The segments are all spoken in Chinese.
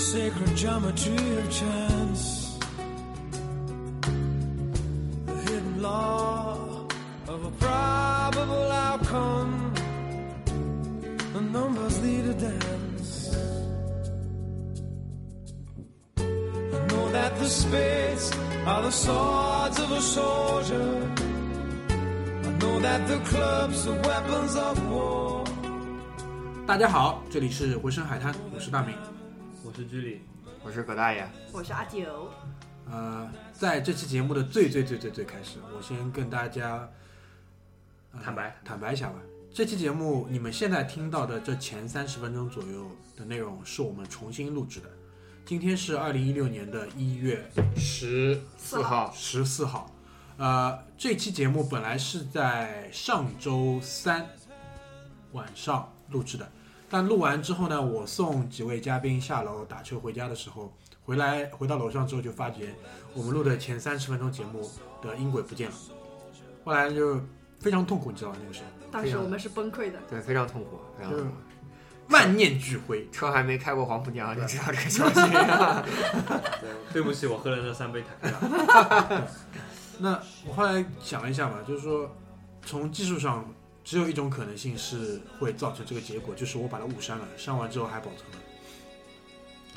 The sacred geometry of chance. The hidden law of a probable outcome. The numbers lead a dance. I know that the spades are the swords of a soldier. I know that the clubs are weapons of war. 大家好，这里是回声海滩，我是大明。 我是居里，我是葛大爷，我是阿九，呃，在这期节目的最最最最最开始，我先跟大家、呃坦白坦白一下吧。这期节目你们现在听到的这前三十分钟左右的内容，是我们重新录制的。今天是二零一六年的一月十四号，十四号。呃，这期节目本来是在上周三晚上录制的，但录完之后呢，我送几位嘉宾下楼打车回家的时候，回来回到楼上之后就发觉我们录的前三十分钟节目的音轨不见了，后来就非常痛苦，你知道吗？那个时候当时我们是崩溃的。对，非常痛苦，非常痛苦。万念俱灰。车还没开过黄浦江就知道这个消息。对不起，我喝了那三杯塔克 那我后来想了一下嘛，就是说，从技术上只有一种可能性是会造成这个结果，就是我把它误删了，删完之后还保存了，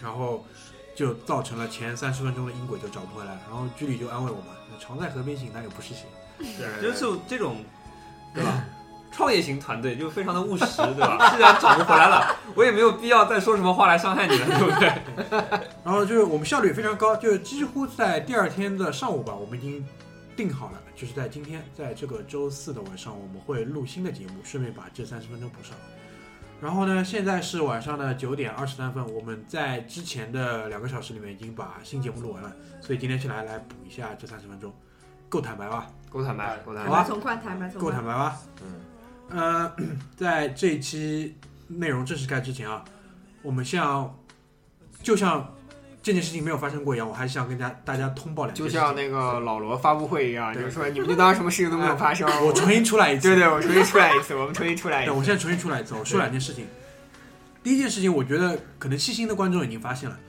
然后就造成了前三十分钟的音轨就找不回来。然后居里就安慰我嘛，常在河边行，哪有不湿鞋？对，就是这种，对吧？创业型团队就非常的务实，对吧？既然找不回来了，我也没有必要再说什么话来伤害你了，对不对？然后就是我们效率也非常高，就是几乎在第二天的上午吧，我们已经定好了，就是在今天，在这个周四的晚上，我们会录新的节目，顺便把这三十分钟补上。然后呢，现在是晚上的九点二十三分，我们在之前的两个小时里面已经把新节目录完了，所以今天是来来补一下这三十分钟，够坦白吧？够坦白，够坦白。从宽，坦白从够坦。白吧？嗯，呃，在这一期内容正式开之前啊，我们像就像这件事情没有发生过一样，我还是想跟大大家通报两件就事情。像那个老罗发布会一样，对就是说你们就当什么事情都没有发生。我重新出来一次。对对，我重新出来一次，我们重新出来一对，次。我现在重新出来一次，我说两件事情。第一件事情，我觉得可能细心的观众已经发现了，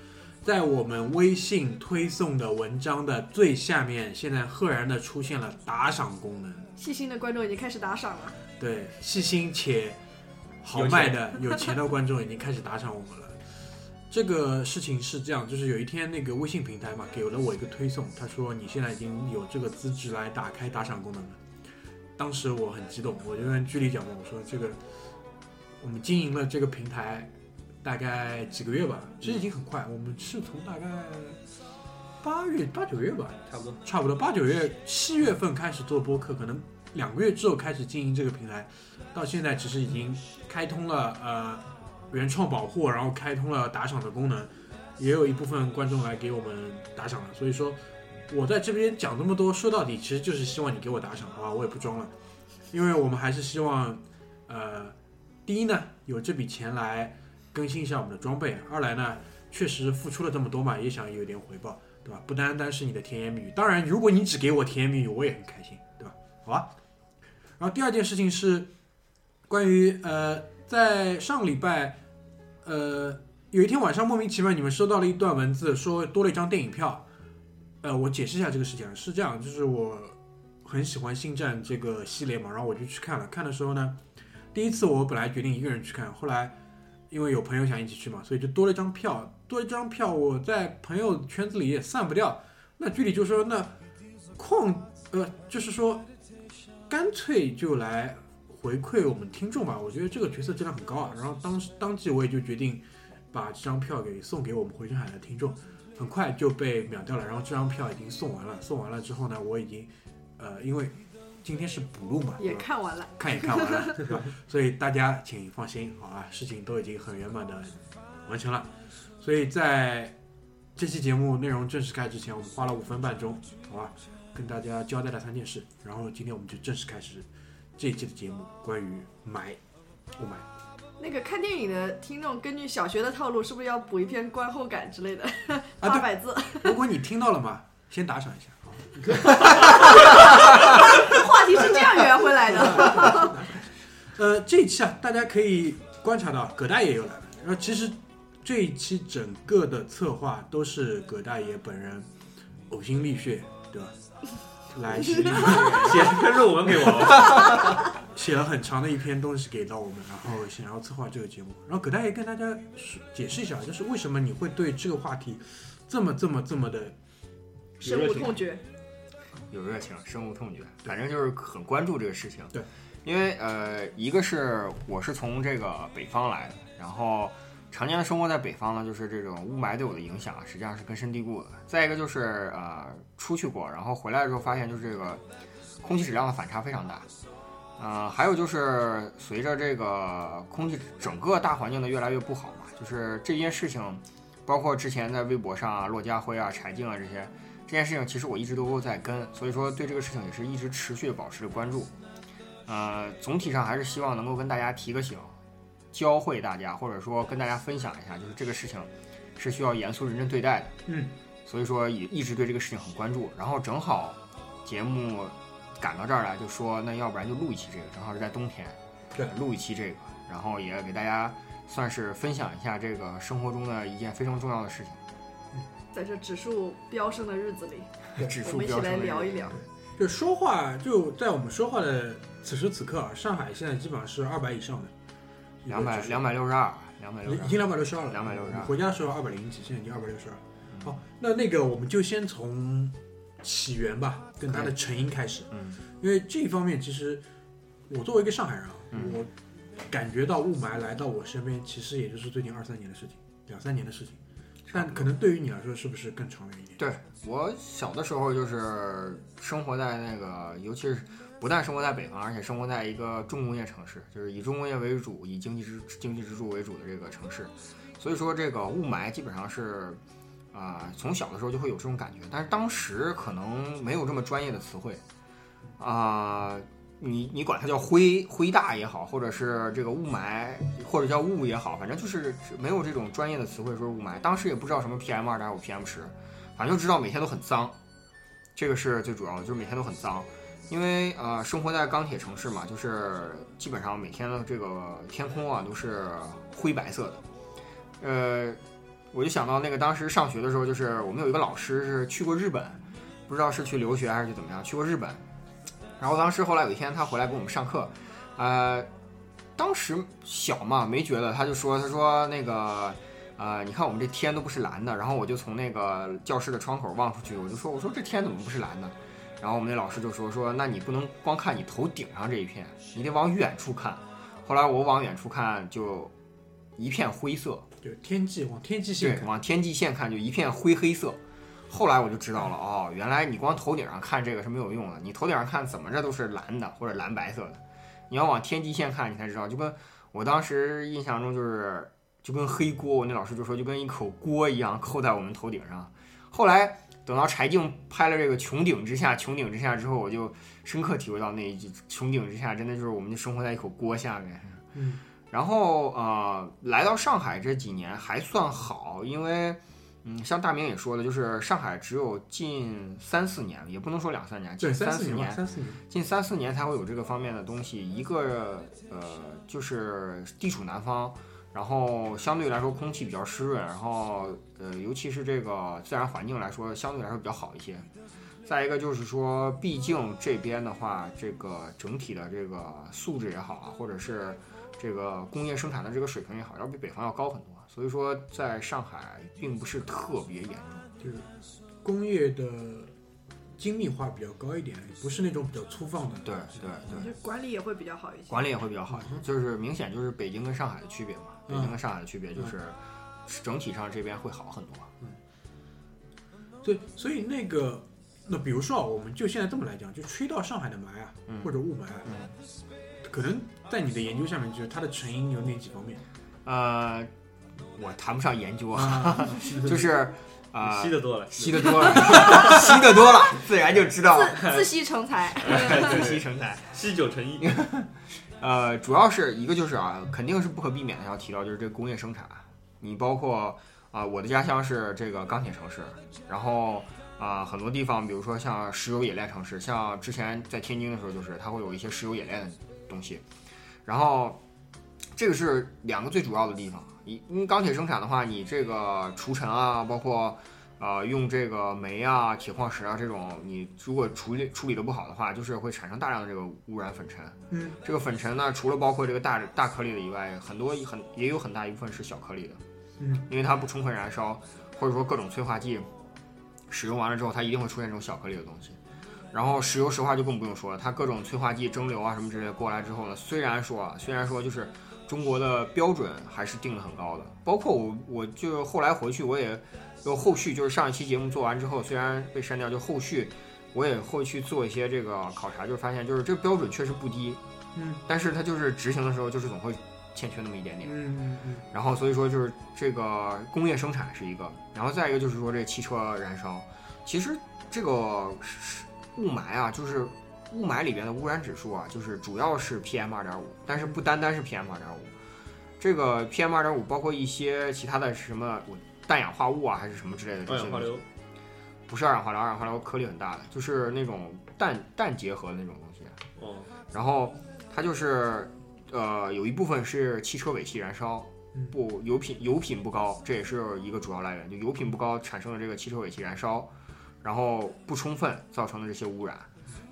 在我们微信推送的文章的最下面，现在赫然的出现了打赏功能。细心的观众已经开始打赏了。对，细心且豪迈的有钱的观众已经开始打赏我们了。这个事情是这样，就是有一天那个微信平台嘛，给了我一个推送，他说你现在已经有这个资质来打开打赏功能了。当时我很激动，我就跟居里讲嘛，我说这个我们经营了这个平台大概几个月吧，其实已经很快，我们是从大概八月八九月吧，差不多。差不多八九月、七月份开始做播客，可能两个月之后开始经营这个平台，到现在其实已经开通了呃原创保护，然后开通了打赏的功能，也有一部分观众来给我们打赏了。所以说，我在这边讲这么多，说到底其实就是希望你给我打赏，好吧？我也不装了，因为我们还是希望呃，第一呢有这笔钱来更新一下我们的装备，二来呢确实付出了这么多嘛，也想有点回报。对吧？不单单是你的甜言蜜语，当然，如果你只给我甜言蜜语，我也很开心，对吧？好吧。然后第二件事情是关于呃，在上个礼拜，呃，有一天晚上莫名其妙你们收到了一段文字，说多了一张电影票。呃，我解释一下这个事情啊，是这样，就是我很喜欢星战这个系列嘛，然后我就去看了。看的时候呢，第一次我本来决定一个人去看，后来因为有朋友想一起去嘛，所以就多了一张票。多一张票，我在朋友圈子里也散不掉。那具体就是说，那况呃，就是说，干脆就来回馈我们听众吧。我觉得这个角色质量很高啊。然后当时当即我也就决定把这张票给送给我们回声海的听众，很快就被秒掉了。然后这张票已经送完了，送完了之后呢，我已经呃，因为今天是补录嘛，也看完了，看也看完了，对吧？所以大家请放心，好啊，事情都已经很圆满的完成了。所以在这期节目内容正式开之前，我们花了五分半钟，好吧，跟大家交代了三件事，然后今天我们就正式开始这一期的节目，关于买不买。那个看电影的听众，根据小学的套路，是不是要补一篇观后感之类的？啊八对百字，如果你听到了嘛，先打赏一下。好 话题是这样圆回来的。呃，这一期啊，大家可以观察到葛大爷又来了。然后其实这一期整个的策划都是葛大爷本人呕心沥血，对吧？来写写了篇论文给我，写了很长的一篇东西给到我们，然后想要策划这个节目。然后葛大爷跟大家说解释一下，就是为什么你会对这个话题这么这么这么的深恶痛绝，有热情，深恶痛绝，反正就是很关注这个事情。对，因为呃，一个是我是从这个北方来的，然后常年生活在北方呢，就是这种雾霾对我的影响啊实际上是根深蒂固的。再一个就是呃，出去过，然后回来的时候发现就是这个空气质量的反差非常大。呃，还有就是随着这个空气整个大环境的越来越不好嘛，就是这件事情，包括之前在微博上啊，骆家辉啊、柴静啊这些，这件事情其实我一直都在跟，所以说对这个事情也是一直持续的保持着关注。呃，总体上还是希望能够跟大家提个醒，教会大家，或者说跟大家分享一下，就是这个事情是需要严肃认真对待的。嗯，所以说也一直对这个事情很关注。然后正好节目赶到这儿来，就说那要不然就录一期这个，正好是在冬天，对录一期这个，然后也给大家算是分享一下这个生活中的一件非常重要的事情。在这指数飙升的日子里，指我们一起来数飙升的日子聊一聊。就说话，就在我们说话的此时此刻啊，上海现在基本上是二百以上的，两百两百六十二，两百六十已经两百六十二了，两百六十二。回家的时候二百零几，现在已经二百六十二。好，那那个我们就先从起源吧，跟它的成因开始，嗯。因为这一方面其实我作为一个上海人啊，嗯。我感觉到雾霾来到我身边，其实也就是最近二三年的事情，两三年的事情。但可能对于你来说，是不是更长远一点？对我小的时候就是生活在那个，尤其是不但生活在北方，而且生活在一个重工业城市，就是以重工业为主、以经济支经济支柱为主的这个城市。所以说，这个雾霾基本上是啊、从小的时候就会有这种感觉，但是当时可能没有这么专业的词汇啊、你你管它叫灰灰大也好，或者是这个雾霾，或者叫雾也好，反正就是没有这种专业的词汇说雾霾。当时也不知道什么 PM 二点五、PM 十，反正就知道每天都很脏，这个是最主要的，就是每天都很脏。因为呃，生活在钢铁城市嘛，就是基本上每天的这个天空啊都是灰白色的。呃，我就想到那个当时上学的时候，就是我们有一个老师是去过日本，不知道是去留学还是怎么样，去过日本。然后当时后来有一天他回来给我们上课，呃，当时小嘛没觉得，他就说他说那个呃，你看我们这天都不是蓝的，然后我就从那个教室的窗口望出去，我就说我说这天怎么不是蓝的？然后我们那老师就说说那你不能光看你头顶上这一片，你得往远处看。后来我往远处看就一片灰色，对天际往天际线对，往天际线看就一片灰黑色。后来我就知道了，哦，原来你光头顶上看这个是没有用的，你头顶上看怎么着都是蓝的或者蓝白色的，你要往天际线看，你才知道。就跟我当时印象中就是，就跟黑锅，我那老师就说就跟一口锅一样扣在我们头顶上。后来等到柴静拍了这个《穹顶之下》，《穹顶之下》之后，我就深刻体会到那一句“穹顶之下”真的就是我们就生活在一口锅下面。嗯，然后呃，来到上海这几年还算好，因为嗯，像大明也说的，就是上海只有近三四年，也不能说两三年，近三四年三四年，近三四年才会有这个方面的东西。一个呃，就是地处南方，然后相对来说空气比较湿润，然后呃，尤其是这个自然环境来说，相对来说比较好一些。再一个就是说，毕竟这边的话，这个整体的这个素质也好啊，或者是这个工业生产的这个水平也好，要比北方要高很多。所以说，在上海并不是特别严重。就是工业的精密化比较高一点，不是那种比较粗放的。对对对。就管理也会比较好一些。管理也会比较好一些，就是明显就是北京跟上海的区别嘛。北京跟上海的区别就是整体上这边会好很多。嗯，对所以那个，那比如说啊，我们就现在这么来讲，就吹到上海的霾啊，嗯或者雾霾啊，可能在你的研究下面，就是它的成因有哪几方面呃，我谈不上研究啊，啊？就是啊、吸的多了，吸的多了，吸的多了，自然就知道了自吸成才。自吸成才。吸九成一。呃，主要是一个就是啊，肯定是不可避免的要提到就是这个工业生产。你包括啊、我的家乡是这个钢铁城市，然后啊、很多地方，比如说像石油冶炼城市，像之前在天津的时候，就是它会有一些石油冶炼的东西。然后这个是两个最主要的地方。你因为钢铁生产的话，你这个除尘啊，包括呃用这个煤啊、铁矿石啊这种，你如果处理处理的不好的话，就是会产生大量的这个污染粉尘。嗯，这个粉尘呢，除了包括这个大大颗粒的以外，很多很也有很大一部分是小颗粒的。嗯，因为它不充分燃烧，或者说各种催化剂使用完了之后，它一定会出现这种小颗粒的东西。然后石油石化就更不用说了，它各种催化剂蒸馏啊什么之类的过来之后呢，虽然说啊，虽然说就是中国的标准还是定的很高的，包括我我就后来回去我也有后续就是上一期节目做完之后，虽然被删掉，就后续我也会去做一些这个考察，就发现就是这个标准确实不低，嗯，但是它就是执行的时候就是总会欠缺那么一点点。嗯嗯嗯然后所以说就是这个工业生产是一个，然后再一个就是说这汽车燃烧，其实这个是雾霾啊，就是雾霾里边的污染指数啊，就是主要是 PM 二点五，但是不单单是 PM 二点五，这个 PM 二点五包括一些其他的什么我氮氧化物啊，还是什么之类的这些化硫，不是二氧化硫，二氧化硫颗粒很大的，就是那种氮氮结合的那种东西。哦，然后它就是呃有一部分是汽车尾气燃烧嗯，不油品油品不高，这也是一个主要来源。就油品不高产生的这个汽车尾气燃烧，然后不充分造成的这些污染，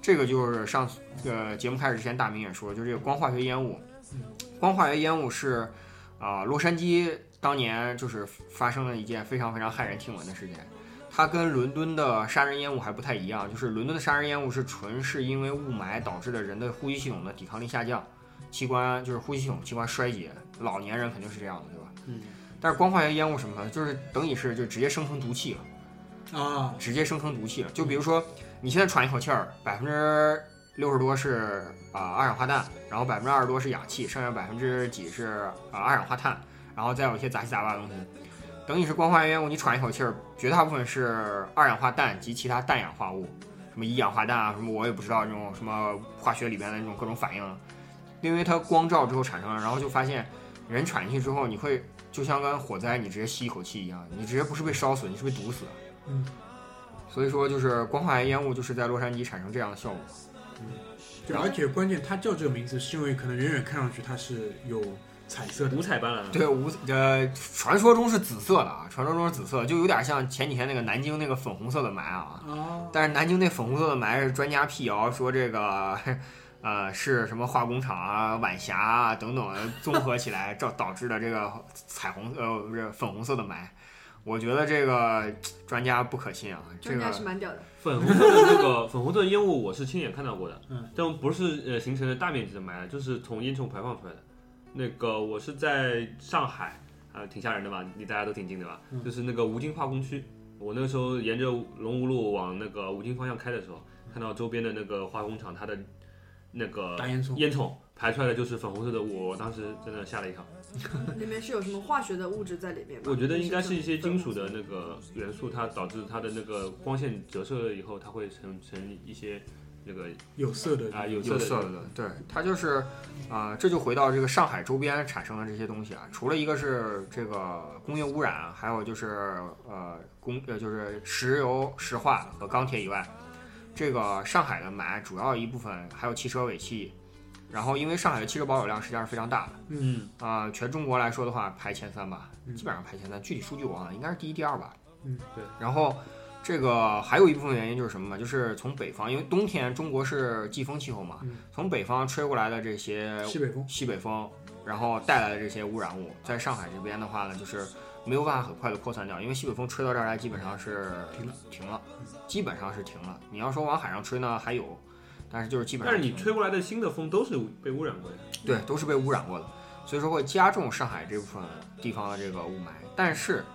这个就是上次呃节目开始之前大明也说，就是这个光化学烟雾。光化学烟雾是啊、洛杉矶当年就是发生了一件非常非常骇人听闻的事件。它跟伦敦的杀人烟雾还不太一样，就是伦敦的杀人烟雾是纯是因为雾霾导致的人的呼吸系统的抵抗力下降，器官就是呼吸系统器官衰竭，老年人肯定是这样的，对吧？嗯。但是光化学烟雾什么的？就是等于是就直接生成毒气了，啊，直接生成毒气了。就比如说你现在喘一口气儿，百分之六十多是啊、二氧化氮，然后百分之二十多是氧气，剩下百分之几是啊、二氧化碳，然后再有一些杂七杂八的东西。等你是光化学烟雾，你喘一口气儿，绝大部分是二氧化氮及其他氮氧化物，什么一氧化氮啊，什么我也不知道这种什么化学里边的那种各种反应，因为它光照之后产生了，然后就发现人喘进去之后，你会就像跟火灾你直接吸一口气一样，你直接不是被烧死，你是被毒死。嗯，所以说就是光化学烟雾就是在洛杉矶产生这样的效果。对，而且关键它叫这个名字是因为可能远远看上去它是有彩色的五，彩斑斓的。对，五呃，传说中是紫色的啊，传说中是紫色，就有点像前几天那个南京那个粉红色的霾啊。哦，但是南京那粉红色的霾是专家辟谣说这个，呃，是什么化工厂啊、晚霞啊等等综合起来造 导致的这个彩虹呃不是粉红色的霾。我觉得这个专家不可信啊，这专个家是蛮屌的。粉红色的那个粉红色的烟雾，我是亲眼看到过的。嗯，但不是呃形成了大面积的霾，就是从烟囱排放出来的。那个我是在上海，啊，挺吓人的吧？离大家都挺近的吧？嗯就是那个吴京化工区，我那个时候沿着龙吴路往那个吴京方向开的时候，看到周边的那个化工厂，它的那个烟囱烟囱排出来的就是粉红色的雾，我当时真的吓了一跳。里面是有什么化学的物质在里面吗？我觉得应该是一些金属的那个元素，它导致它的那个光线折射了以后，它会成成一些那个有色的啊有色的有色的，对，它就是啊、这就回到这个上海周边产生的这些东西啊，除了一个是这个工业污染，还有就是呃工呃就是石油石化和钢铁以外，这个上海的霾主要一部分还有汽车尾气，然后因为上海的汽车保有量实际上是非常大的嗯啊、全中国来说的话排前三吧，嗯基本上排前三，具体数据我忘了，应该是第一第二吧。嗯，对。然后这个还有一部分原因就是什么嘛？就是从北方，因为冬天中国是季风气候嘛，嗯从北方吹过来的这些西北风，西北风，然后带来的这些污染物，在上海这边的话呢，就是没有办法很快的扩散掉，因为西北风吹到这儿来，基本上是停了，停了，基本上是停了。你要说往海上吹呢，还有，但是就是基本上。但是你吹过来的新的风都是被污染过的。对，都是被污染过的，所以说会加重上海这部分地方的这个雾霾。但是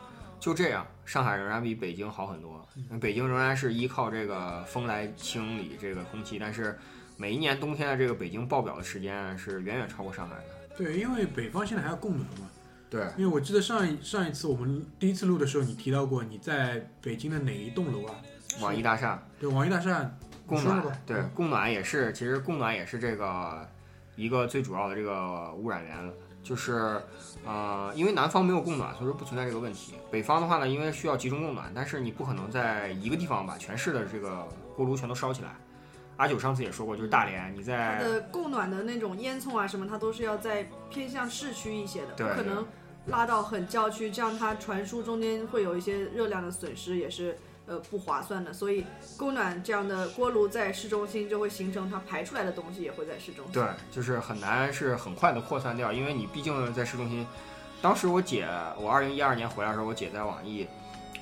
就这样，上海仍然比北京好很多。北京仍然是依靠这个风来清理这个空气，但是每一年冬天的这个北京爆表的时间是远远超过上海的。对，因为北方现在还要供暖嘛，对，因为我记得上一上一次我们第一次录的时候，你提到过你在北京的哪一栋楼啊？网易大厦对，网易大厦供暖，对，供暖也是，其实供暖也是这个一个最主要的这个污染源，就是呃，因为南方没有供暖，所以说不存在这个问题。北方的话呢，因为需要集中供暖，但是你不可能在一个地方把全市的这个锅炉全都烧起来。阿九上次也说过，就是大连，你在它在的供暖的那种烟囱啊什么，它都是要在偏向市区一些的，不可能拉到很郊区，这样它传输中间会有一些热量的损失，也是呃不划算的。所以供暖这样的锅炉在市中心就会形成它排出来的东西也会在市中心。对，就是很难是很快的扩散掉，因为你毕竟在市中心。当时我姐，我二零一二年回来的时候，我姐在网易，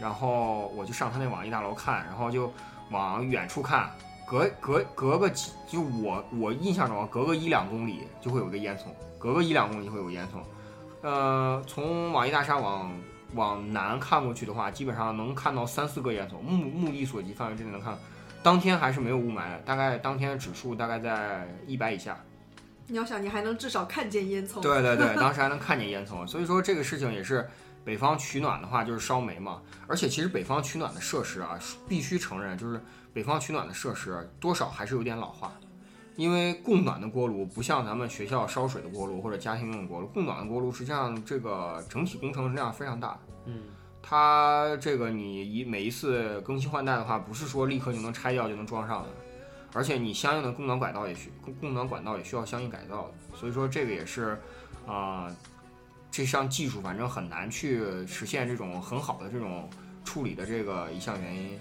然后我就上她那网易大楼看，然后就往远处看，隔隔隔个几，就我我印象中隔个一两公里就会有一个烟囱，隔个一两公里就会有烟囱。呃，从网易大厦往往南看过去的话，基本上能看到三四个烟囱，目目力所及范围之内能看到。当天还是没有雾霾的，大概当天的指数大概在一百以下。你要想，你还能至少看见烟囱。对对对，当时还能看见烟囱，所以说这个事情也是北方取暖的话就是烧煤嘛，而且其实北方取暖的设施啊，必须承认就是北方取暖的设施多少还是有点老化，因为供暖的锅炉不像咱们学校烧水的锅炉或者家庭用的锅炉，供暖的锅炉实际上这个整体工程量非常大，嗯，它这个你一每一次更新换代的话，不是说立刻就能拆掉就能装上的，而且你相应的供暖管道也需供供暖管道也需要相应改造的，所以说这个也是，啊、这项技术反正很难去实现这种很好的这种处理的这个一项原因。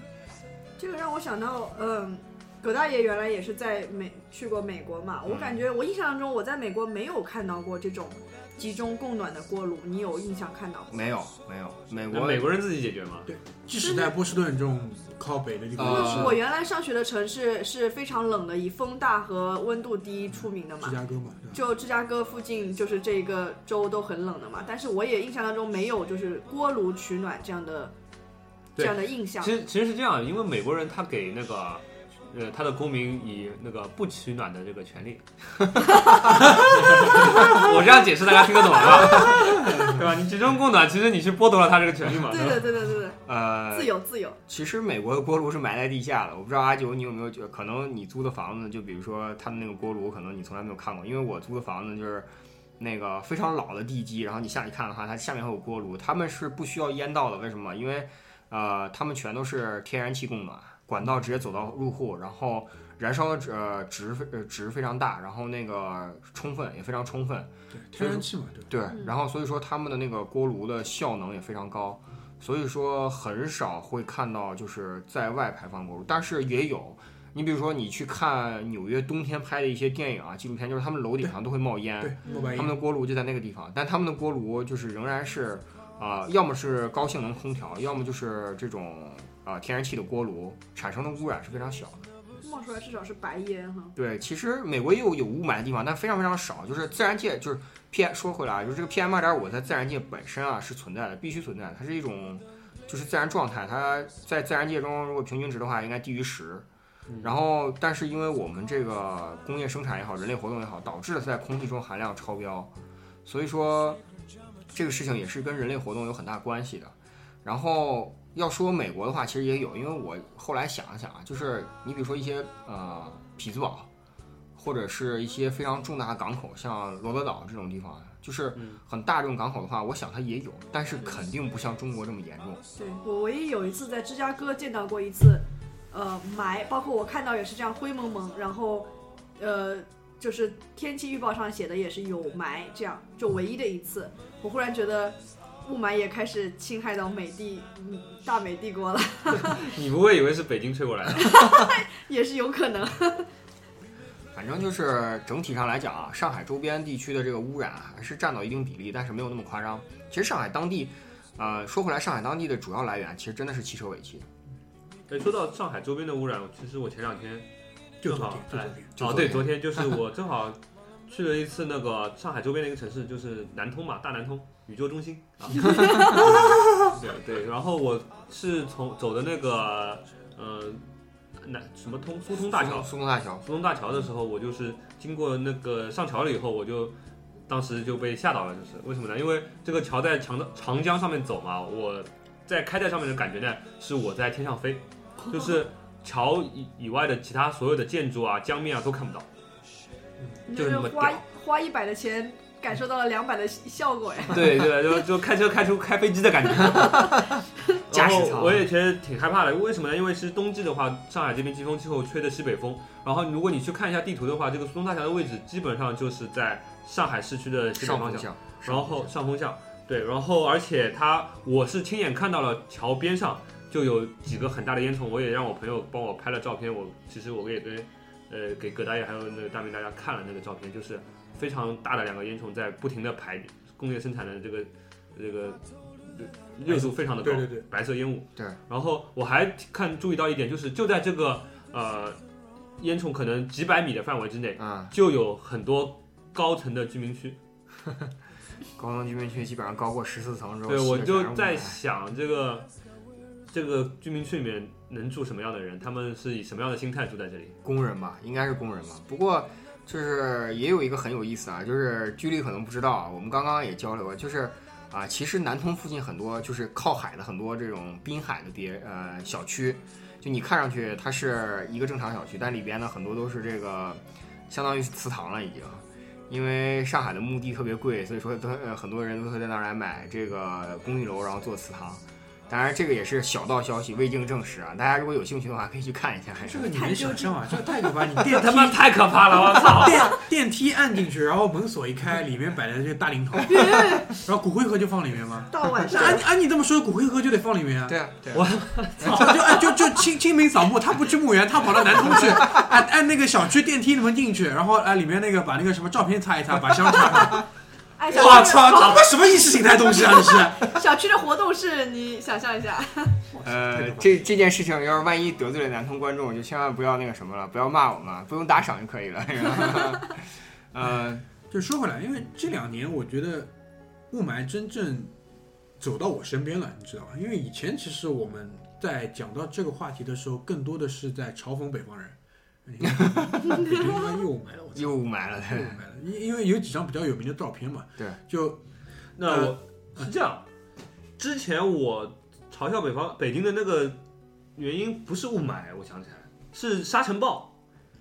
这个让我想到，嗯，葛大爷原来也是在美去过美国嘛，我感觉我印象中我在美国没有看到过这种集中供暖的锅炉，你有印象看到过？没有没有，美国美国人自己解决吗？对？即使在波士顿这种靠北的地方，呃也是我原来上学的城市是非常冷的，以风大和温度低出名的嘛芝。加哥嘛，就芝加哥附近，就是这个州都很冷的嘛。但是我也印象当中没有就是锅炉取暖这样的这样的印象其。实其实是这样，因为美国人他给那个呃他的公民以那个不取暖的这个权利。我这样解释大家听得懂了吧？对吧？你集中供暖，其实你是剥夺了他这个权利嘛？对的，对的，对的，呃自由，自由。其实美国的锅炉是埋在地下的，我不知道阿九你有没有觉，可能你租的房子，就比如说他们那个锅炉，可能你从来没有看过，因为我租的房子就是那个非常老的地基，然后你下去看的话，它下面会有锅炉，他们是不需要烟道的，为什么？因为呃，他们全都是天然气供暖，管道直接走到入户，然后燃烧的呃值呃值非常大，然后那个充分也非常充分，对，天然气嘛，对吧？对嗯，然后所以说他们的那个锅炉的效能也非常高，所以说很少会看到就是在外排放锅炉，但是也有。你比如说，你去看纽约冬天拍的一些电影啊、纪录片，就是他们楼顶上都会冒烟，他们的锅炉就在那个地方，但他们的锅炉就是仍然是啊、要么是高性能空调，要么就是这种啊、天然气的锅炉，产生的污染是非常小的。冒出来至少是白烟哈。对，其实美国也有有雾霾的地方，但非常非常少。就是自然界，就是 P 说回来啊，就是这个 PM 二点五在自然界本身啊是存在的，必须存在的，它是一种就是自然状态，它在自然界中如果平均值的话应该低于十。然后，但是因为我们这个工业生产也好，人类活动也好，导致了它在空气中含量超标，所以说这个事情也是跟人类活动有很大关系的。然后要说美国的话，其实也有，因为我后来想了想啊，就是你比如说一些呃匹兹堡，或者是一些非常重大的港口，像罗德岛这种地方，就是嗯。很大这种港口的话，我想它也有，但是肯定不像中国这么严重。对我唯一有一次在芝加哥见到过一次，呃，霾，包括我看到也是这样灰蒙蒙，然后，呃，就是天气预报上写的也是有霾，这样就唯一的一次，我忽然觉得雾霾也开始侵害到美帝，嗯，大美帝国了，你不会以为是北京吹过来的？也是有可能。反正就是整体上来讲啊，上海周边地区的这个污染还是占到一定比例，但是没有那么夸张。其实上海当地，呃，说回来，上海当地的主要来源其实真的是汽车尾气。哎，说到上海周边的污染，其实我前两天正好就昨天，就哎，哦，对，昨天就是我 正好去了一次那个上海周边的一个城市，就是南通嘛，大南通宇宙中心 啊。对对，然后我是从走的那个呃南什么通苏通大桥，苏通大桥，苏通大桥的时候，我就是经过那个上桥了以后，我就当时就被吓到了，就是为什么呢？因为这个桥在长的长江上面走嘛，我在开在上面的感觉呢，是我在天上飞，就是桥以以外的其他所有的建筑啊、江面啊都看不到。就是那么花屌花一百的钱，感受到了两百的效果呀。对对，就就开车开出开飞机的感觉。然 驾驶舱后我也觉得挺害怕的，为什么呢？因为是冬季的话，上海这边季风气候吹的西北风，然后如果你去看一下地图的话，这个苏东大桥的位置基本上就是在上海市区的西北方向，向，然后上风向，对，然后而且它我是亲眼看到了桥边上就有几个很大的烟囱，我也让我朋友帮我拍了照片，我其实我也跟呃给葛大爷还有那个大明大家看了那个照片，就是非常大的两个烟囱在不停的排工业生产的这个这个热度非常的高，对对对，白色烟雾。对，然后我还看注意到一点，就是就在这个呃烟囱可能几百米的范围之内，啊，就有很多高层的居民区。高层居民区基本上高过十四层之后，对，我就在想这个这个居民区里面能住什么样的人，他们是以什么样的心态住在这里？工人吧，应该是工人吧。不过就是也有一个很有意思啊，就是居里可能不知道啊，我们刚刚也交流过，就是啊，其实南通附近很多就是靠海的很多这种滨海的别呃小区，就你看上去它是一个正常小区，但里边呢很多都是这个相当于是祠堂了已经。因为上海的墓地特别贵，所以说都很多人都会在那儿来买这个公寓楼，然后做祠堂。当然，这个也是小道消息，未经证实啊。大家如果有兴趣的话，可以去看一下。还是这个你能想象啊？这个太可怕！你 电他妈梯太可怕了！我操！电电梯按进去，然后门锁一开，里面摆的这大灵堂，然后骨灰盒就放里面吗？到晚上，按按你这么说，骨灰盒就得放里面啊？对啊，对啊，我就就就清清明扫墓，他不去墓园，他跑到南通去，按按那个小区电梯门进去，然后哎里面那个把那个什么照片擦一擦，把香插上。哎，我操，这他妈什么意识形态东西啊！这是。小区的活动是，你想象一下，呃，这这件事情要是万一得罪了南通观众，就千万不要那个什么了，不要骂我们，不用打赏就可以了。是吧 呃，就说回来，因为这两年我觉得雾霾真正走到我身边了，你知道吧？因为以前其实我们在讲到这个话题的时候，更多的是在嘲讽北方人。你看北京他妈又雾霾了，我！又雾霾了，又雾霾了，因因为有几张比较有名的照片嘛。对。就那我是这样，之前我嘲笑北方北京的那个原因不是雾霾，我想起来是沙尘暴，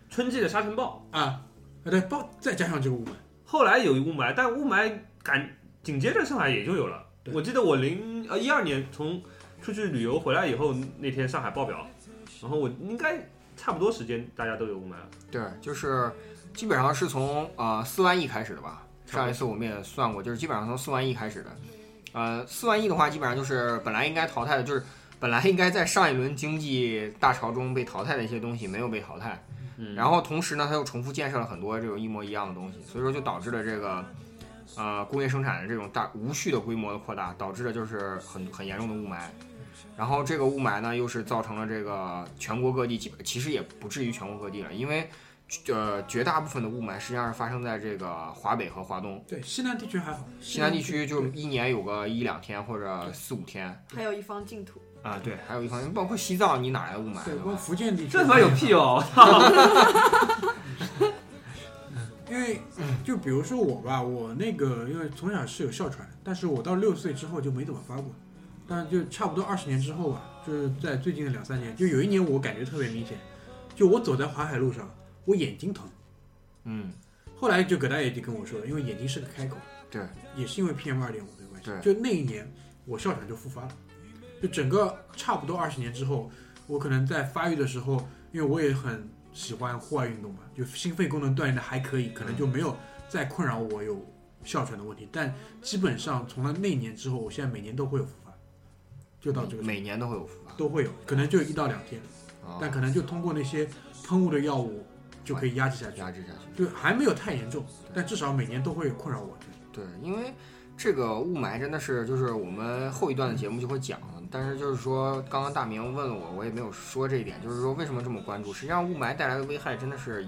春季的沙尘暴。啊啊对，暴再加上这个雾霾，后来有雾霾，但雾霾赶紧接着上海也就有了。我记得我零呃一二年从出去旅游回来以后，那天上海爆表，然后我应该差不多时间大家都有雾霾了。对，就是基本上是从呃四万亿开始的吧。上一次我们也算过，就是基本上从四万亿开始的。呃，四万亿的话，基本上就是本来应该淘汰的，就是本来应该在上一轮经济大潮中被淘汰的一些东西没有被淘汰。嗯，然后同时呢，它又重复建设了很多这种一模一样的东西，所以说就导致了这个呃工业生产的这种大无序的规模的扩大，导致的就是很很严重的雾霾。然后这个雾霾呢，又是造成了这个全国各地基本其实也不至于全国各地了，因为呃绝大部分的雾霾实际上是发生在这个华北和华东，对西南地区还好，西南地区就一年有个一两天或者四五天还有一方净土。啊，对，还有一方面包括西藏，你哪来的雾霾对，对吧？光福建地区 这他妈有屁哦！我操！因为就比如说我吧，我那个因为从小是有哮喘，但是我到六岁之后就没怎么发过，但就差不多二十年之后吧，就是在最近的两三年，就有一年我感觉特别明显，就我走在淮海路上，我眼睛疼，嗯，后来就葛大爷就跟我说了，因为眼睛是个开口，对，也是因为 PM 二点五的关系，对就那一年我哮喘就复发了，就整个差不多二十年之后，我可能在发育的时候，因为我也很喜欢户外运动嘛，就心肺功能锻炼的还可以，可能就没有再困扰我有哮喘的问题，但基本上从了那一年之后，我现在每年都会有复发，就到这个每年都会有复发。都会有，可能就一到两天，啊但可能就通过那些喷雾的药物就可以压制下去，压制下去。就还没有太严重，但至少每年都会困扰我。对，因为这个雾霾真的是，就是我们后一段的节目就会讲，但是就是说，刚刚大明问了我，我也没有说这一点，就是说为什么这么关注？实际上，雾霾带来的危害真的是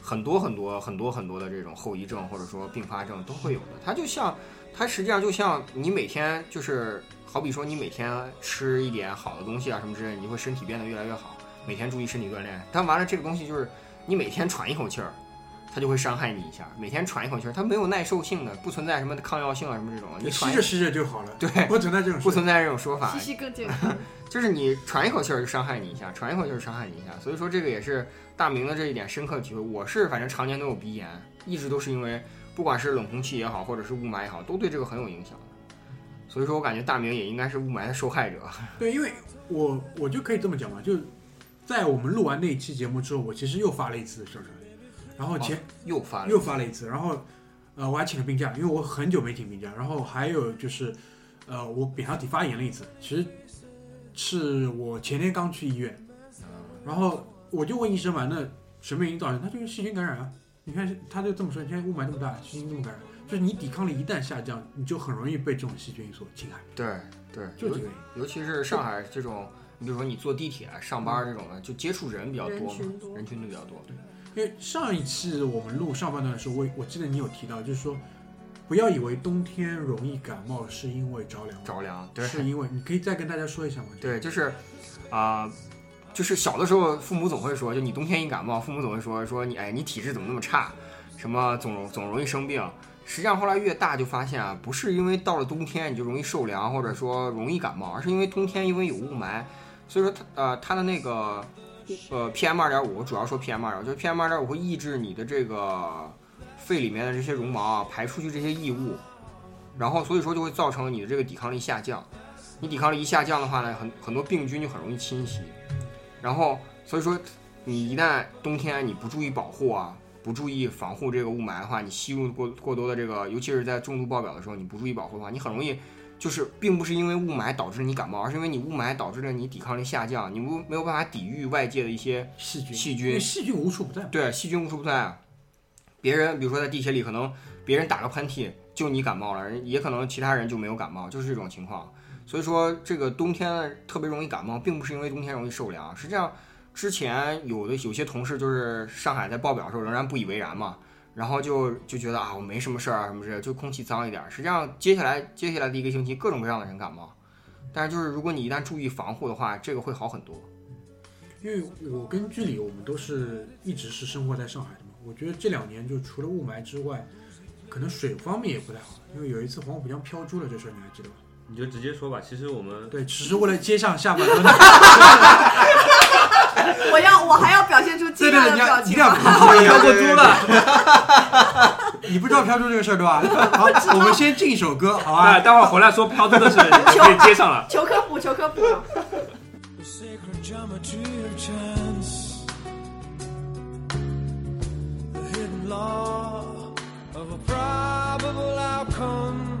很多很多很多很多的这种后遗症或者说并发症都会有的。它就像，它实际上就像你每天就是，好比说你每天吃一点好的东西啊什么之类的，你会身体变得越来越好，每天注意身体锻炼。但完了这个东西就是你每天喘一口气儿。它就会伤害你一下。每天喘一口气儿，它没有耐受性的，不存在什么抗药性啊什么这种，你吸着吸着就好了，对，不存在这种。不存在这种说法吸，吸更健康。就是你喘一口气儿就伤害你一下，喘一口气儿就伤害你一下。所以说这个也是大明的这一点深刻体会。我是反正常年都有鼻炎，一直都是因为不管是冷空气也好，或者是雾霾也好，都对这个很有影响的。所以说我感觉大明也应该是雾霾的受害者。对，因为我我就可以这么讲嘛，就在我们录完那一期节目之后，我其实又发了一次烧烧，然后前、又发了，又发了一次，然后呃我还请了病假，因为我很久没请病假，然后还有就是呃我扁桃体发炎了一次，其实是我前天刚去医院，然后我就问医生嘛，那什么原因造成？他就是细菌感染啊。你看他就这么说，你看雾霾那么大，细菌这么感染，就是你抵抗力一旦下降，你就很容易被这种细菌所侵害，对对，就这个原因。尤其是上海这种，你比如说你坐地铁上班这种的，就接触人比较多嘛，人群多人群都比较多。对因为上一次我们录上半段的时候，我我记得你有提到，就是说，不要以为冬天容易感冒是因为着凉，着凉，对是因为你可以再跟大家说一下吗？对，就是啊、就是小的时候父母总会说，就你冬天一感冒，父母总会说说你哎你体质怎么那么差，什么总总容易生病。实际上后来越大就发现啊，不是因为到了冬天你就容易受凉，或者说容易感冒，而是因为冬天因为有雾霾，所以说它呃它的那个呃 PM 二点五，主要说 PM 二点五，就是 PM 二点五会抑制你的这个肺里面的这些绒毛啊排出去这些异物，然后所以说就会造成你的这个抵抗力下降。你抵抗力一下降的话呢，很很多病菌就很容易侵袭。然后所以说，你一旦冬天你不注意保护啊，不注意防护这个雾霾的话，你吸入过过多的这个，尤其是在重度爆表的时候，你不注意保护的话，你很容易就是并不是因为雾霾导致你感冒，而是因为你雾霾导致了你抵抗力下降，你不没有办法抵御外界的一些细菌，细菌因为细菌无处不在。对，细菌无处不在。啊别人比如说在地铁里，可能别人打个喷嚏，就你感冒了，人也可能其他人就没有感冒，就是这种情况。所以说，这个冬天特别容易感冒，并不是因为冬天容易受凉。实际上，之前有的有些同事就是上海在报表的时候仍然不以为然嘛，然后就就觉得啊，我没什么事儿啊什么之类，就空气脏一点。实际上，接下来接下来的一个星期，各种各样的人感冒。但是就是如果你一旦注意防护的话，这个会好很多。因为我跟剧里我们都是一直是生活在上海的嘛，我觉得这两年就除了雾霾之外，可能水方面也不太好。因为有一次黄浦江飘珠了这事儿，你还记得吗？你就直接说吧。其实我们对，只是为了接上下半段的。我要我还要表现出惊对对，讶的你要表情吗？一定要飘飘过猪了。你不知道飘猪这个事儿对吧？好，我们先进一首歌，好吧？哎，待会儿回来说 飘猪的事，你可以接上了。求科普，求科普。Sacred geometry of chance, the hidden law of a probable outcome.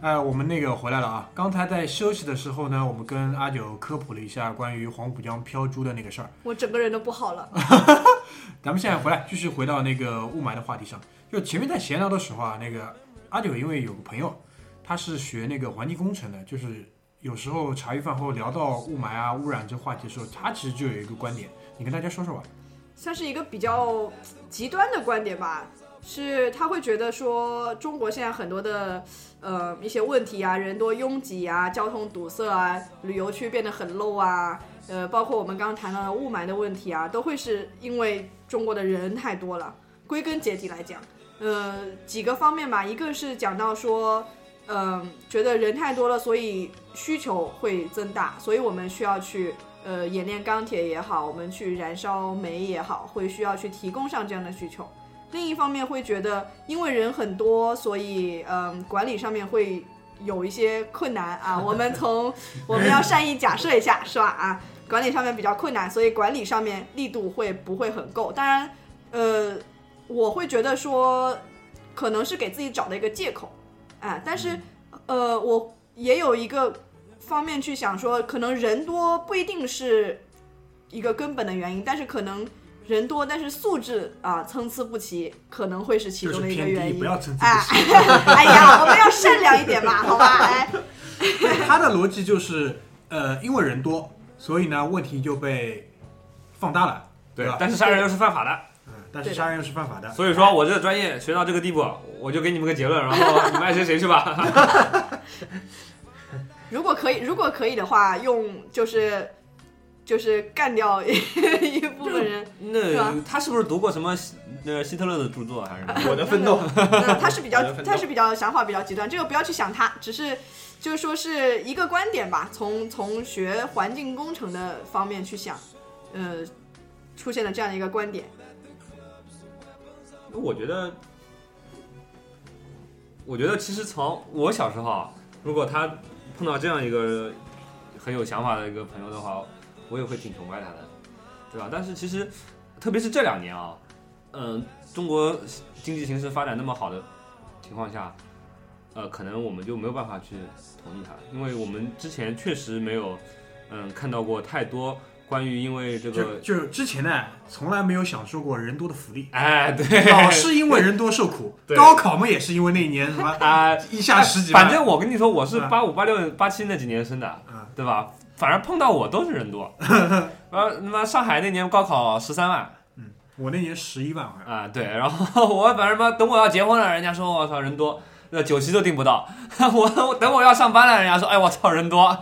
哎，我们那个回来了啊！刚才在休息的时候呢，我们跟阿九科普了一下关于黄浦江漂珠的那个事儿。我整个人都不好了。咱们现在回来，继续回到那个雾霾的话题上。就前面在闲聊的时候啊，那个阿九因为有个朋友，他是学那个环境工程的，就是有时候茶余饭后聊到雾霾啊、污染这话题的时候，他其实就有一个观点，你跟大家说说吧。算是一个比较极端的观点吧，是他会觉得说中国现在很多的呃一些问题啊，人多拥挤啊，交通堵塞啊，旅游区变得很 low 啊，呃，包括我们刚刚谈到的雾霾的问题啊，都会是因为中国的人太多了。归根结底来讲，呃，几个方面吧，一个是讲到说，嗯、觉得人太多了，所以需求会增大，所以我们需要去呃冶炼钢铁也好，我们去燃烧煤也好，会需要去提供上这样的需求。另一方面会觉得，因为人很多，所以嗯、管理上面会有一些困难啊。我们从我们要善意假设一下，是吧？啊，管理上面比较困难，所以管理上面力度会不会很够？当然，呃，我会觉得说，可能是给自己找的一个借口，啊，但是呃，我也有一个方面去想说，可能人多不一定是一个根本的原因，但是可能人多，但是素质啊参差不齐，可能会是其中的一个原因不。要参差哎不齐。哎呀，我们要善良一点嘛，好吧？哎，他的逻辑就是，呃，因为人多，所以呢问题就被放大了，对吧？但是杀人又是犯法的，嗯，但是杀人又是犯法的。所以说我这个专业学到这个地步，我就给你们个结论，然后你们爱谁谁去吧。如果可以，如果可以的话，用就是就是干掉一 部分人。是吧那他是不是读过什么希呃希特勒的著作还是什么？我的奋斗，嗯，他是比较的奋斗他是比较想法比较极端，这个不要去想他，只是就是说是一个观点吧，从从学环境工程的方面去想，呃，出现了这样的一个观点。我觉得，我觉得其实从我小时候啊，如果他碰到这样一个很有想法的一个朋友的话，我也会挺崇拜他的，对吧？但是其实，特别是这两年啊，嗯、中国经济形势发展那么好的情况下，呃，可能我们就没有办法去同意他，因为我们之前确实没有，嗯、看到过太多关于因为这个，就是之前呢，从来没有享受过人多的福利，哎，对，老是因为人多受苦，高考嘛也是因为那一年什么 啊。一下十几万，反正我跟你说，我是啊八五、八六、八七那几年生的，啊对吧？反正碰到我都是人多。呃，他妈上海那年高考十三万嗯我那年十一万好像。啊，对，然后我反正妈等我要结婚了，人家说我操人多，那酒席都订不到。我我等我要上班了，人家说哎我操人多，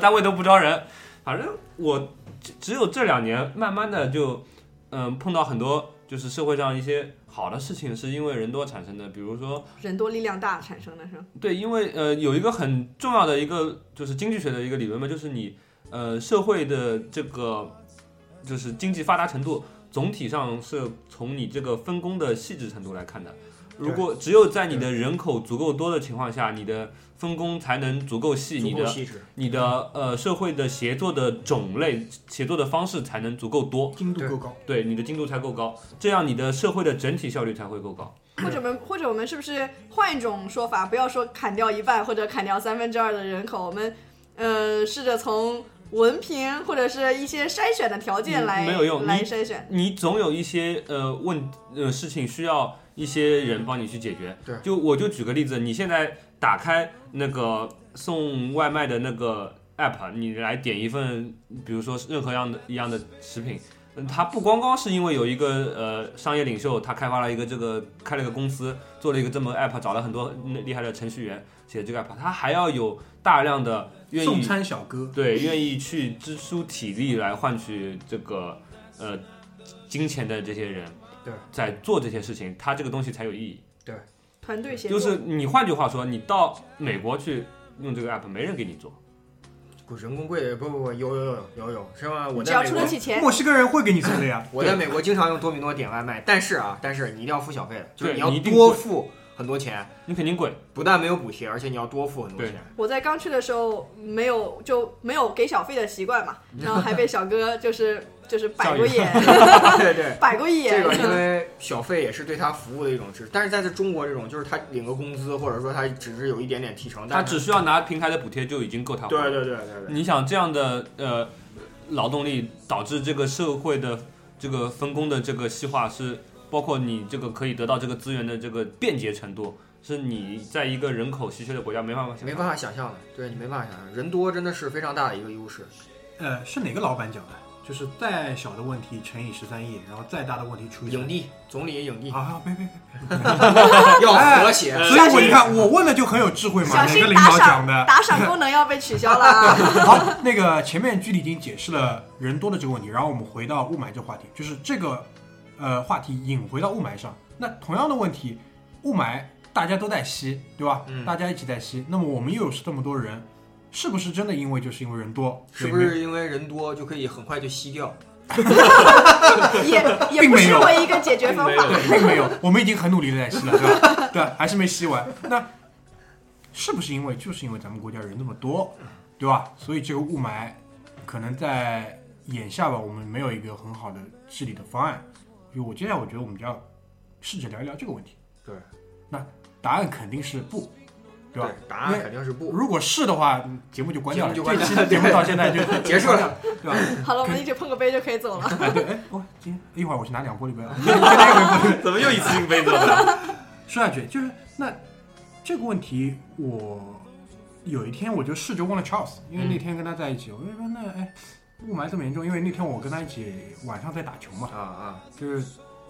单位都不招人。反正我只只有这两年慢慢的就嗯碰到很多就是社会上一些好的事情，是因为人多产生的，比如说。人多力量大产生的是吧？对，因为呃有一个很重要的一个就是经济学的一个理论嘛，就是你呃社会的这个就是经济发达程度，总体上是从你这个分工的细致程度来看的。如果只有在你的人口足够多的情况下，你的分工才能足够细，你的。你的呃社会的协作的种类、协作的方式才能足够多，精度够高，对你的精度才够高，这样你的社会的整体效率才会够高。或者我们或者我们是不是换一种说法，不要说砍掉一半或者砍掉三分之二的人口，我们呃试着从文凭或者是一些筛选的条件嗯来没有用来筛选。你总有一些呃问呃事情需要一些人帮你去解决。对就我就举个例子，你现在打开那个送外卖的那个 app，你来点一份，比如说任何样的一样的食品。嗯它不光光是因为有一个呃商业领袖，他开发了一个这个开了一个公司，做了一个这么 app，找了很多厉害的程序员写这个 app，他还要有大量的愿意送餐小哥，对，愿意去支出体力来换取这个呃金钱的这些人，对，在做这些事情，他这个东西才有意义。对团队协作，就是你换句话说，你到美国去用这个 app，没人给你做。不人工贵，不不不，有有有有有，是吧？我只要在美国，出得起钱，墨西哥人会给你送的呀。我在美国经常用多米诺点外卖，但是啊，但是你一定要付小费的，就是你要多付很多钱，你肯定贵，不但没有补贴，而且你要多付很多钱。我在刚去的时候没有就没有给小费的习惯嘛，然后还被小哥就是就是摆过眼，对对，摆过一眼。这个 因为小费也是对他服务的一种支持，但是在这中国这种，就是他领个工资，或者说他只是有一点点提成，他只需要拿平台的补贴就已经够他。对对对对对，你想这样的呃劳动力导致这个社会的这个分工的这个细化是，包括你这个可以得到这个资源的这个便捷程度，是你在一个人口稀缺的国家没办法想没办法想象的，对你没办法想象，人多真的是非常大的一个优势。呃，是哪个老板讲的？就是再小的问题乘以十三亿，然后再大的问题除以三影帝，总理影帝啊，别别别！要和谐，所以我你看，我问的就很有智慧嘛，哪个领导讲的？打赏功能要被取消了啊。好，那个前面具体已经解释了人多的这个问题，然后我们回到雾霾这个话题，就是这个呃话题引回到雾霾上。那同样的问题，雾霾大家都在吸，对吧？嗯大家一起在吸，那么我们又有这么多人，是不是真的因为就是因为人多，是不是因为人多就可以很快就吸掉？也也不并没有失为一个解决方法。对，并没有，我们已经很努力的在吸了，对吧？对，还是没吸完。那是不是因为就是因为咱们国家人那么多，对吧？所以这个雾霾可能在眼下吧，我们没有一个很好的治理的方案。就我接下来我觉得我们就要试着聊一聊这个问题。对，那答案肯定是不，对吧？答案肯定是不。如果是的话，节目就关掉了。就关掉这期节目到现在就 结束了，对吧？好了，我们一起碰个杯就可以走了。哎，对，哎，我今天一会儿我去拿两玻璃杯啊。怎么又一次性杯子了？说下去就是那这个问题，我有一天我就试着问了 Charles，因为那天跟他在一起，我就说那哎雾霾这么严重，因为那天我跟他一起晚上在打球嘛，啊啊，就是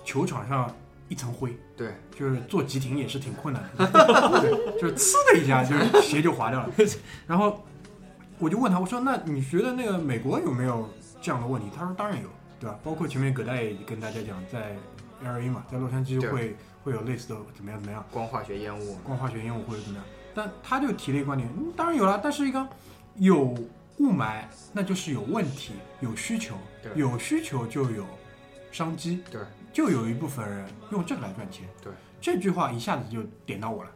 球场上一层灰，对，就是做急停也是挺困难的，对就是呲的一下，就是鞋就滑掉了。然后我就问他，我说那你觉得那个美国有没有这样的问题？他说当然有，对吧？包括前面葛大爷跟大家讲，在 L A 嘛，在洛杉矶会会有类似的怎么样怎么样。光化学烟雾，光化学烟雾或者怎么样。但他就提了一个观点，嗯，当然有了，但是一个有雾霾，那就是有问题，有需求对，有需求就有商机，对，就有一部分人用这个来赚钱，对，这句话一下子就点到我了。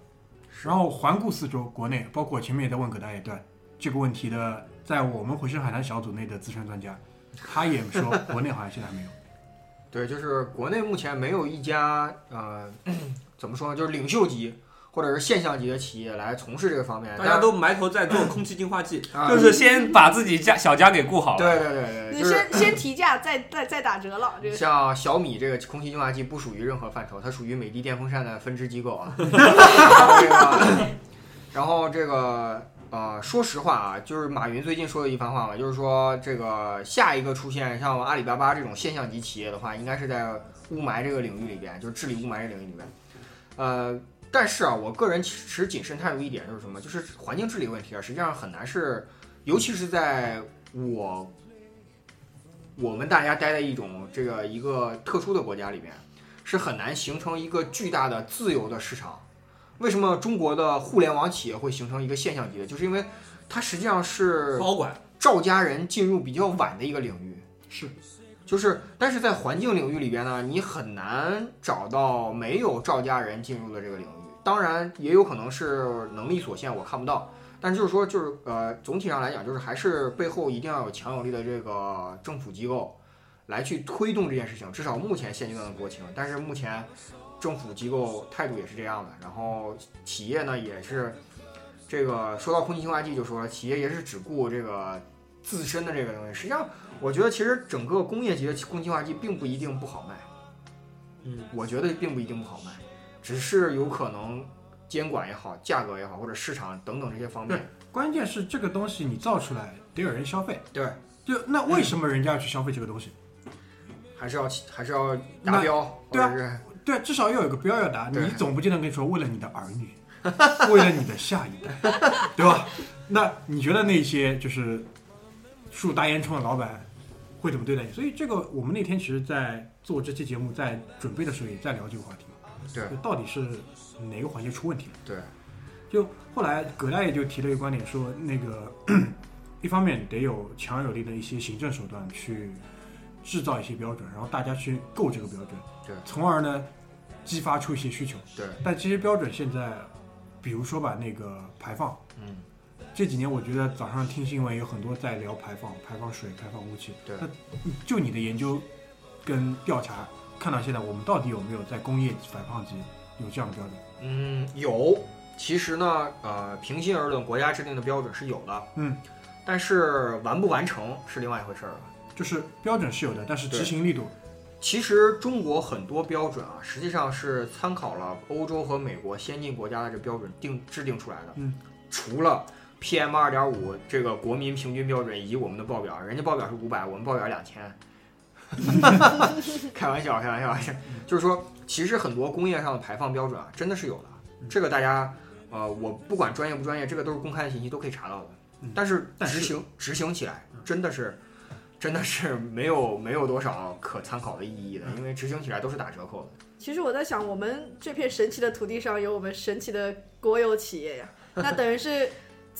然后环顾四周，国内包括前面也在问葛大爷，对这个问题的，在我们回声海滩小组内的资深专家，他也说国内好像现在还没有。对，就是国内目前没有一家呃，怎么说呢，就是领袖级或者是现象级的企业来从事这个方面，大家都埋头在做空气净化器，啊就是先把自己家小家给顾好了。对对对对，你就是先 先提价，再再再打折了。这个像小米这个空气净化器不属于任何范畴，它属于美的电风扇的分支机构啊。这个，然后这个呃，说实话啊，就是马云最近说的一番话嘛，就是说这个下一个出现像阿里巴巴这种现象级企业的话，应该是在雾霾这个领域里边，就是治理雾霾这个领域里边。呃，但是啊，我个人持谨慎态度一点就是什么，就是环境治理问题啊，实际上很难是，尤其是在我我们大家待在一种这个一个特殊的国家里面，是很难形成一个巨大的自由的市场。为什么中国的互联网企业会形成一个现象级的？就是因为它实际上是保管赵家人进入比较晚的一个领域。是，就是，但是在环境领域里边呢，你很难找到没有赵家人进入的这个领域。当然，也有可能是能力所限，我看不到。但就是说，就是呃，总体上来讲，就是还是背后一定要有强有力的这个政府机构来去推动这件事情。至少目前现阶段的国情，但是目前政府机构态度也是这样的。然后企业呢，也是这个说到空气净化器，就说企业也是只顾这个自身的这个东西。实际上，我觉得其实整个工业级的空气净化器并不一定不好卖，嗯，我觉得并不一定不好卖，只是有可能监管也好，价格也好，或者市场等等这些方面，关键是这个东西你造出来得有人消费，对，就那为什么人家要去消费这个东西？还是要还是要达标，对对，至少要有个标要达。对你 总不见得跟你说为了你的儿女，为了你的下一代，对吧？那你觉得那些就是树大烟囱的老板会怎么对待你？所以这个我们那天其实，在做这期节目在准备的时候也在聊这个话题嘛。对就到底是哪个环节出问题了？对，就后来葛大爷就提了一个观点，说那个 一方面得有强有力的一些行政手段去制造一些标准，然后大家去够这个标准，对，从而呢激发出一些需求。对，但这些标准现在，比如说吧，那个排放，嗯，这几年我觉得早上听新闻有很多在聊排放、排放水、排放雾气。对那就你的研究跟调查看到现在，我们到底有没有在工业排放级有这样的标准？嗯，有。其实呢，呃，平心而论，国家制定的标准是有的，嗯，但是完不完成是另外一回事儿了。就是标准是有的，但是执行力度其实中国很多标准啊，实际上是参考了欧洲和美国先进国家的这标准定制定出来的。嗯，除了 PM 二点五这个国民平均标准以及我们的报表，人家报表是五百，我们报表两千。开玩笑，开玩笑，开玩笑，就是说，其实很多工业上的排放标准啊，真的是有的。这个大家，呃，我不管专业不专业，这个都是公开的信息，都可以查到的嗯。但是但是执行执行起来真的是，真的是没有没有多少可参考的意义的，因为执行起来都是打折扣的。其实我在想，我们这片神奇的土地上有我们神奇的国有企业呀，那等于是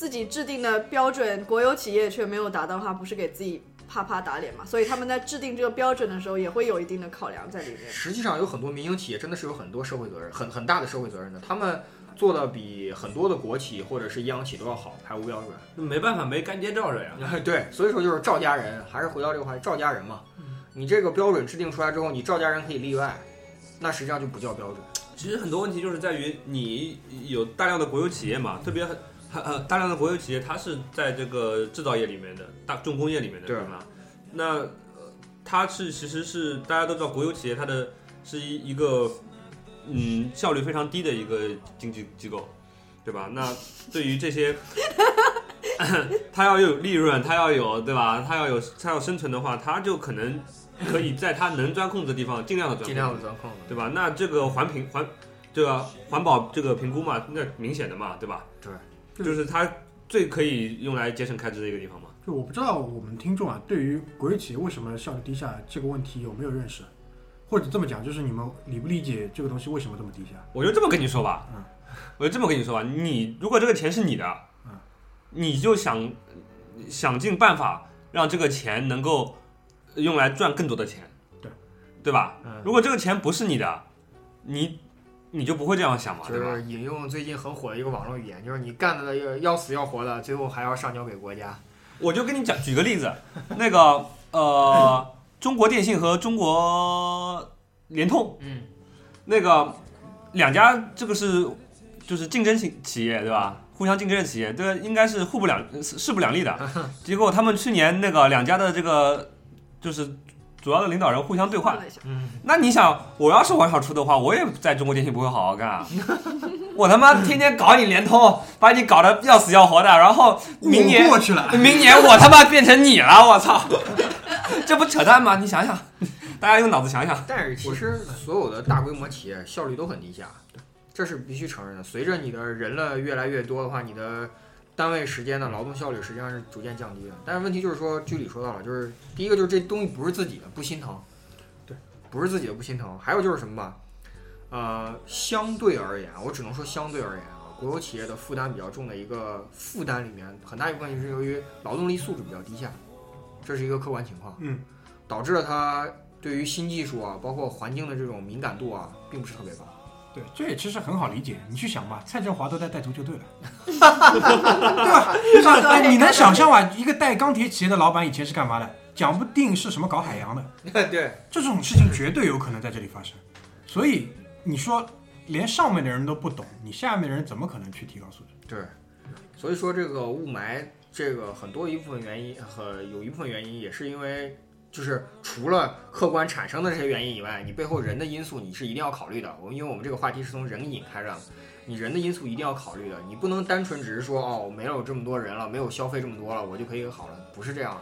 自己制定的标准，国有企业却没有达到的话，不是给自己啪啪打脸嘛？所以他们在制定这个标准的时候，也会有一定的考量在里面。实际上有很多民营企业真的是有很多社会责任，很很大的社会责任的，他们做的比很多的国企或者是央企都要好，排污标准。没办法，没干爹罩着呀。对，所以说就是赵家人，还是回到这个话题，赵家人嘛。你这个标准制定出来之后，你赵家人可以例外，那实际上就不叫标准。其实很多问题就是在于你有大量的国有企业嘛，特别呃大量的国有企业，它是在这个制造业里面的大重工业里面的，对对吧？那呃它是其实是大家都知道，国有企业它的是一一个嗯效率非常低的一个经济机构，对吧？那 对于这些，它要有利润，它要有对吧？它要有它要生存的话，它就可能可以在它能钻空子的地方尽量的钻尽量的钻空子。对吧？那这个环评环对吧环保这个评估嘛，那明显的嘛，对吧？对，就是它最可以用来节省开支的一个地方嘛。就我不知道我们听众啊，对于国有企业为什么效率低下这个问题有没有认识，或者这么讲，就是你们理不理解这个东西为什么这么低下？我就这么跟你说吧，嗯我就这么跟你说吧，你如果这个钱是你的，嗯你就想想尽办法让这个钱能够用来赚更多的钱，对对吧？嗯如果这个钱不是你的，你你就不会这样想嘛，就对吧？是引用最近很火的一个网络语言，就是你干的要要死要活的，最后还要上交给国家。我就跟你讲，举个例子，那个呃，中国电信和中国联通，嗯，那个两家这个是就是竞争企企业对吧？互相竞争的企业，这个应该是互不两势不两立的。结果他们去年那个两家的这个就是主要的领导人互相对换，嗯，那你想，我要是王小初的话，我也在中国电信不会好好干啊！我他妈天天搞你联通，把你搞得要死要活的，然后明年过去了，明年我他妈变成你了，我操！这不扯淡吗？你想想，大家用脑子想想。但是其实所有的大规模企业效率都很低下，这是必须承认的。随着你的人了越来越多的话，你的单位时间的劳动效率实际上是逐渐降低的。但是问题就是说，剧里说到了，就是第一个就是这东西不是自己的，不心疼。对，不是自己的不心疼。还有就是什么吧，呃，相对而言，我只能说相对而言啊，国有企业的负担比较重的一个负担里面，很大一部分是由于劳动力素质比较低下，这是一个客观情况。嗯，导致了它对于新技术啊，包括环境的这种敏感度啊，并不是特别高。对，这也其实很好理解。你去想吧，蔡振华都在带足球队了，对吧？对吧哎你能想象吧？一个带钢铁企业的老板以前是干嘛的？讲不定是什么搞海洋的。对，这种事情绝对有可能在这里发生。所以你说，连上面的人都不懂，你下面的人怎么可能去提高素质？对，所以说这个雾霾，这个很多一部分原因和有一部分原因也是因为，就是除了客观产生的这些原因以外，你背后人的因素你是一定要考虑的。我们因为我们这个话题是从人引开的，你人的因素一定要考虑的，你不能单纯只是说哦，我没有这么多人了，没有消费这么多了，我就可以好了，不是这样的。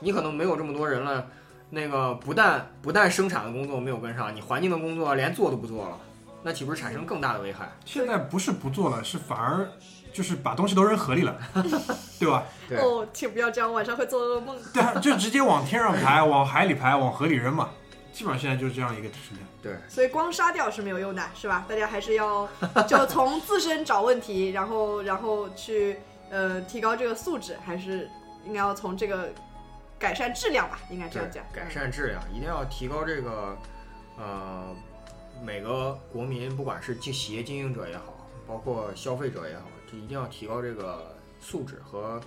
你可能没有这么多人了，那个不但不但生产的工作没有跟上，你环境的工作连做都不做了，那岂不是产生更大的危害？现在不是不做了，是反而就是把东西都扔河里了，对吧？对哦，请不要这样，晚上会做噩梦。对啊，就直接往天上排，往海里排，往河里扔嘛。基本上现在就是这样一个生态。对，所以光杀掉是没有用的，是吧？大家还是要就从自身找问题，然后然后去呃提高这个素质，还是应该要从这个改善质量吧，应该这样讲。改善质量，一定要提高这个，呃，每个国民，不管是经企业经营者也好，包括消费者也好，就一定要提高这个素质和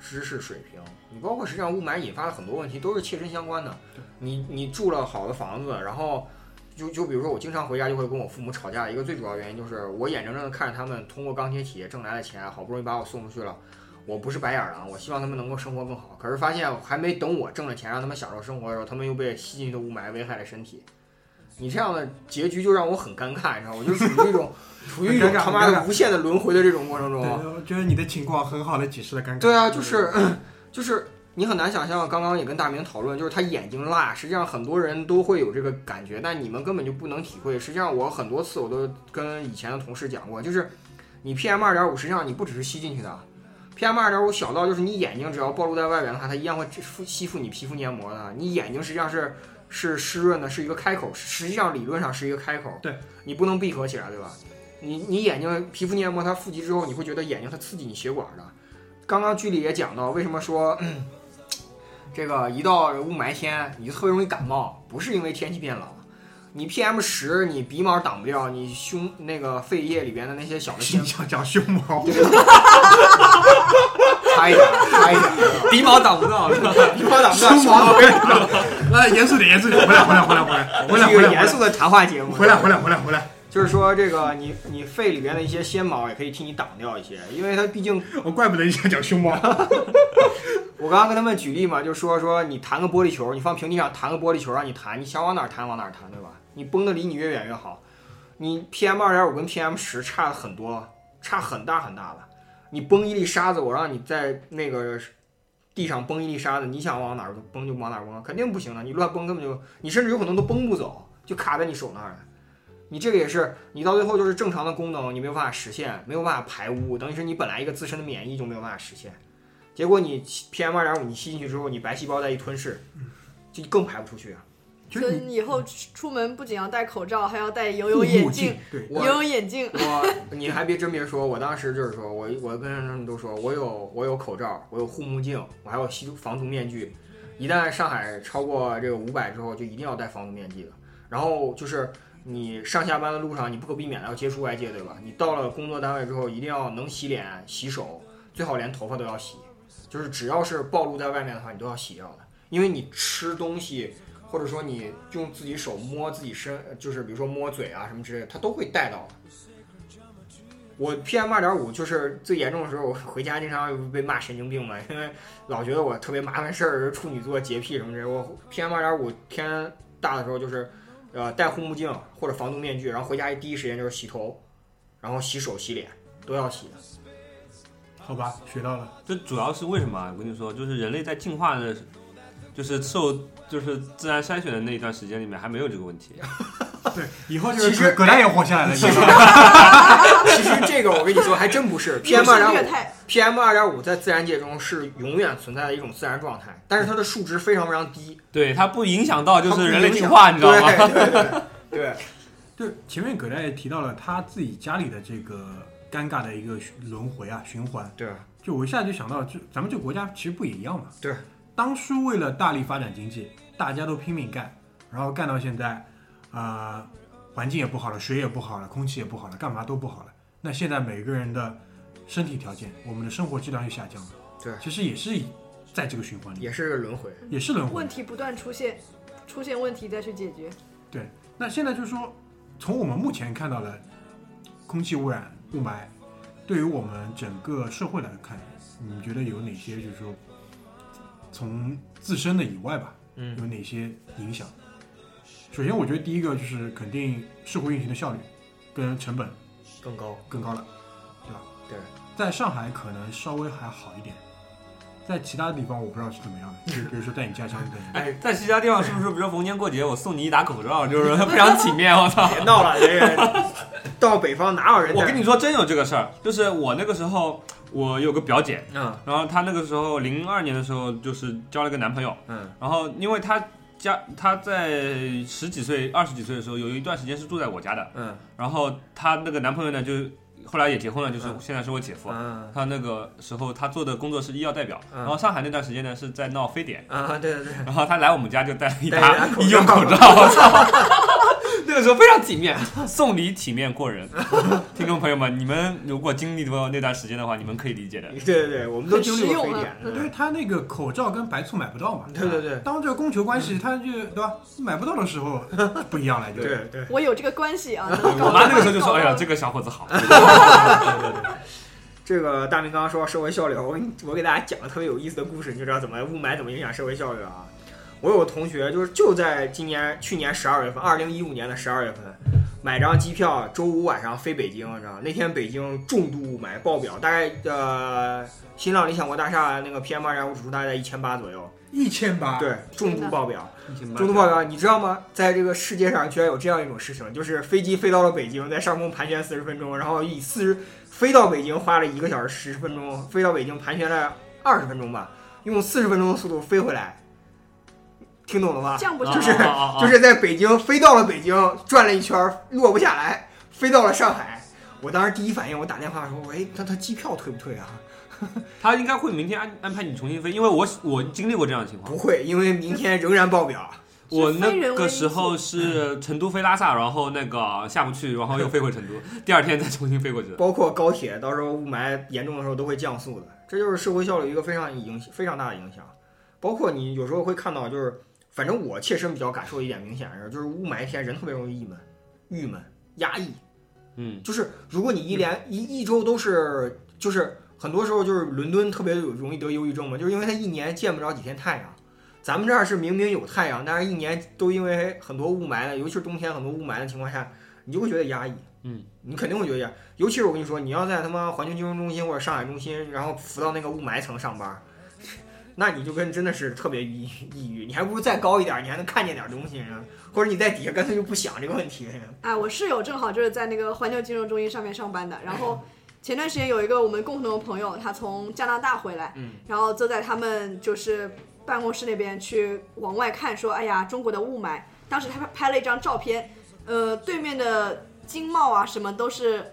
知识水平。你包括实际上雾霾引发的很多问题都是切身相关的。你你住了好的房子，然后就就比如说我经常回家就会跟我父母吵架，一个最主要原因就是我眼睁睁的看着他们通过钢铁企业挣来的钱，好不容易把我送出去了。我不是白眼狼，我希望他们能够生活更好。可是发现还没等我挣了钱，让他们享受生活的时候，他们又被吸进去的雾霾危害了身体。你这样的结局就让我很尴尬，你知道吗？我就处于一种 处于一种他妈的无限的轮回的这种过程，中。我觉得你的情况很好的解释了尴尬。对啊，就是就是你很难想象，刚刚也跟大明讨论，就是他眼睛辣，实际上很多人都会有这个感觉，但你们根本就不能体会。实际上我很多次我都跟以前的同事讲过，就是你 PM 二点五，实际上你不只是吸进去的。PM 二点五小到就是你眼睛只要暴露在外边的话，它一样会吸吸附你皮肤黏膜的。你眼睛实际上是是湿润的，是一个开口，实际上理论上是一个开口。对，你不能闭合起来，对吧？你你眼睛皮肤黏膜它富集之后，你会觉得眼睛它刺激你血管的。刚刚剧里也讲到，为什么说、嗯这个一到雾霾天你就特别容易感冒，不是因为天气变冷。你 PM 十，你鼻毛挡不掉，你胸那个肺叶里边的那些小的纤 你想讲胸毛？差一点，差一点，鼻毛挡不到，是吧？鼻毛挡不到，胸毛，我跟你说，来严肃点，严肃点，回来，回来，回来，回来，回来，回来，严肃的谈话节目。回来，回来，回来，回来。就是说这个你你肺里边的一些纤毛也可以替你挡掉一些，因为它毕竟我怪不得你想讲胸毛。我刚刚跟他们举例嘛，就说说你弹个玻璃球，你放平地上弹个玻璃球让你弹，你想往哪儿弹往哪儿弹，对吧？你崩的离你越远越好。你 PM 二点五跟 PM 十差很多，差很大很大的。你崩一粒沙子，我让你在那个地上崩一粒沙子，你想往哪儿崩就往哪儿崩，肯定不行的。你乱崩根本就，你甚至有可能都崩不走，就卡在你手那儿了。你这个也是，你到最后就是正常的功能你没有办法实现，没有办法排污，等于是你本来一个自身的免疫就没有办法实现。结果你 PM 二点五你吸进去之后，你白细胞再一吞噬，就更排不出去啊。所以就是以后出门不仅要戴口罩，还要戴游泳眼镜，，对，游泳眼镜。我你还别真别说，我当时就是说我我跟他们都说我有我有口罩，我有护目镜，我还有吸防毒面具。一旦上海超过这个五百之后，就一定要戴防毒面具了。然后就是你上下班的路上，你不可避免的要接触外界，对吧？你到了工作单位之后，一定要能洗脸、洗手，最好连头发都要洗。就是只要是暴露在外面的话，你都要洗掉的，因为你吃东西。或者说你用自己手摸自己身，就是比如说摸嘴啊什么之类的，它都会带到的。我 PM 二点五就是最严重的时候，我回家经常被骂神经病嘛，因为老觉得我特别麻烦事儿，处女座洁癖什么之类。我 PM 二点五天大的时候就是，呃，戴护目镜或者防毒面具，然后回家第一时间就是洗头，然后洗手洗脸都要洗的。好吧，学到了。这主要是为什么啊？我跟你说，就是人类在进化的，就是受就是自然筛选的那一段时间里面还没有这个问题。对，以后就是其实葛葛大爷活下来了，其实 其实这个我跟你说还真不是，PM 二点五，PM 二点五在自然界中是永远存在的一种自然状态，但是它的数值非常非常低，对，它不影响到就是人类进化，你知道吗？对对对对，对前面葛大爷提到了他自己家里的这个尴尬的一个轮回啊循环，对就我一下就想到，就咱们这个国家其实不也一样嘛？对，当初为了大力发展经济，大家都拼命干，然后干到现在，啊、环境也不好了，水也不好了，空气也不好了，干嘛都不好了。那现在每个人的身体条件，我们的生活质量又下降了。对其实也是在这个循环里，也是个轮回。也是轮回问。题不断出现，出现问题再去解决。对那现在就是说，从我们目前看到的空气污染、雾霾，对于我们整个社会来看，你觉得有哪些就是说，从自身的以外吧，嗯有哪些影响？首先，我觉得第一个就是肯定社会运行的效率跟成本更高。更高了，对吧？对，在上海可能稍微还好一点，在其他地方我不知道是怎么样的，就 比如说在你家乡。哎，在其他地方是不是，比如逢年过节我送你一打口罩，就是 非常体面？我操！别闹了，这个到北方哪有人？我跟你，说，真有这个事儿，就是我那个时候，我有个表姐，嗯然后她那个时候零二年的时候，就是交了个男朋友，嗯然后因为她家她在十几岁、二十几岁的时候，有一段时间是住在我家的，嗯然后她那个男朋友呢，就后来也结婚了，就是嗯。现在是我姐夫。嗯。他那个时候他做的工作是医药代表，嗯。然后上海那段时间呢是在闹非典，啊，对对对，然后他来我们家就带了一带沓医用口罩，我操！那个时候非常体面，送礼体面过人。听众朋友们，你们如果经历过那段时间的话，你们可以理解的。对对对，我们都经历过非典，因为他那个口罩跟白醋买不到嘛，对对对当这个供求关系，他就对吧？买不到的时候不一样了，就对对，我有这个关系啊，我妈那个时候就说：“搞哎呀，这个小伙子好。这个大明刚刚说到社会效率，我我给大家讲个特别有意思的故事，你就知道怎么雾霾怎么影响社会效率了啊。我有个同学，就是就在今年去年十二月份，二零一五年的十二月份，买张机票，周五晚上飞北京，你知道吗？那天北京重度雾霾爆表，大概呃新浪理想国大厦那个 PM 二点五指数大概在一千八左右，一千八，对，重度爆表。”中中度爆表，你知道吗？在这个世界上居然有这样一种事情，就是飞机飞到了北京，在上空盘旋四十分钟，然后以四十飞到北京花了一个小时十分钟，飞到北京盘旋了二十分钟吧，用四十分钟的速度飞回来，听懂了吗？降不就是下来。就是在北京飞到了北京，转了一圈儿落不下来，飞到了上海。我当时第一反应，我打电话说：“喂，他他机票退不退啊 他应该会明天安安排你重新飞，因为我我经历过这样的情？”况不。会，因为明天仍然爆表。我那个时候是成都飞拉萨，然后那个下不去，然后又飞回成都，第二天再重新飞过去。包括高铁，到时候雾霾严重的时候都会降速的，这就是社会效率一个非常影非常大的影响。包括你有时候会看到，就是反正我切身比较感受一点明显的是，就是雾霾天人特别容易郁闷、郁闷、压抑，嗯，就是如果你一连一一周都是，就是很多时候就是伦敦特别有容易得忧郁症嘛，就是因为它一年见不着几天太阳。咱们这儿是明明有太阳，但是一年都因为很多雾霾的，尤其是冬天很多雾霾的情况下，你就会觉得压抑。嗯，你肯定会觉得压抑。尤其是我跟你说，你要在他妈环球金融中心或者上海中心，然后浮到那个雾霾层上班，那你就跟真的是特别抑抑郁。你还不如再高一点，你还能看见点东西呢。或者你在底下干脆就不想这个问题。哎，我室友正好就是在那个环球金融中心上面上班的，然后 前段时间有一个我们共同的朋友，他从加拿大回来，嗯，然后坐在他们就是办公室那边去往外看，说，哎呀，中国的雾霾。当时他拍了一张照片，呃，对面的经贸啊什么都是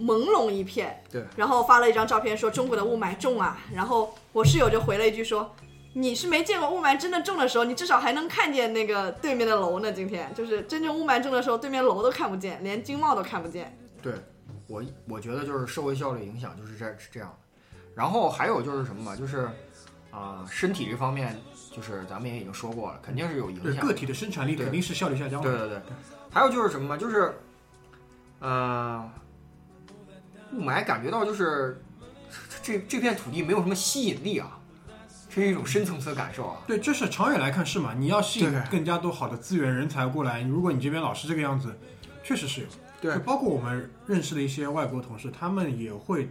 朦胧一片，对，然后发了一张照片说中国的雾霾重啊，然后我室友就回了一句说。你是没见过雾霾真的重的时候，你至少还能看见那个对面的楼呢。今天就是真正雾霾重的时候，对面楼都看不见，连经贸都看不见。对，我我觉得就是社会效率影响就是这是这样的。然后还有就是什么嘛，就是啊、身体这方面，就是咱们也已经说过了，肯定是有影响。个体的生产力对肯定是效率下降的。对对对，还有就是什么嘛，就是呃，雾霾感觉到就是这这片土地没有什么吸引力啊，这是一种深层次的感受啊。对，这是长远来看是嘛？你要吸引更加多好的资源人才过来，如果你这边老是这个样子，确实是有。对包括我们认识的一些外国同事，他们也会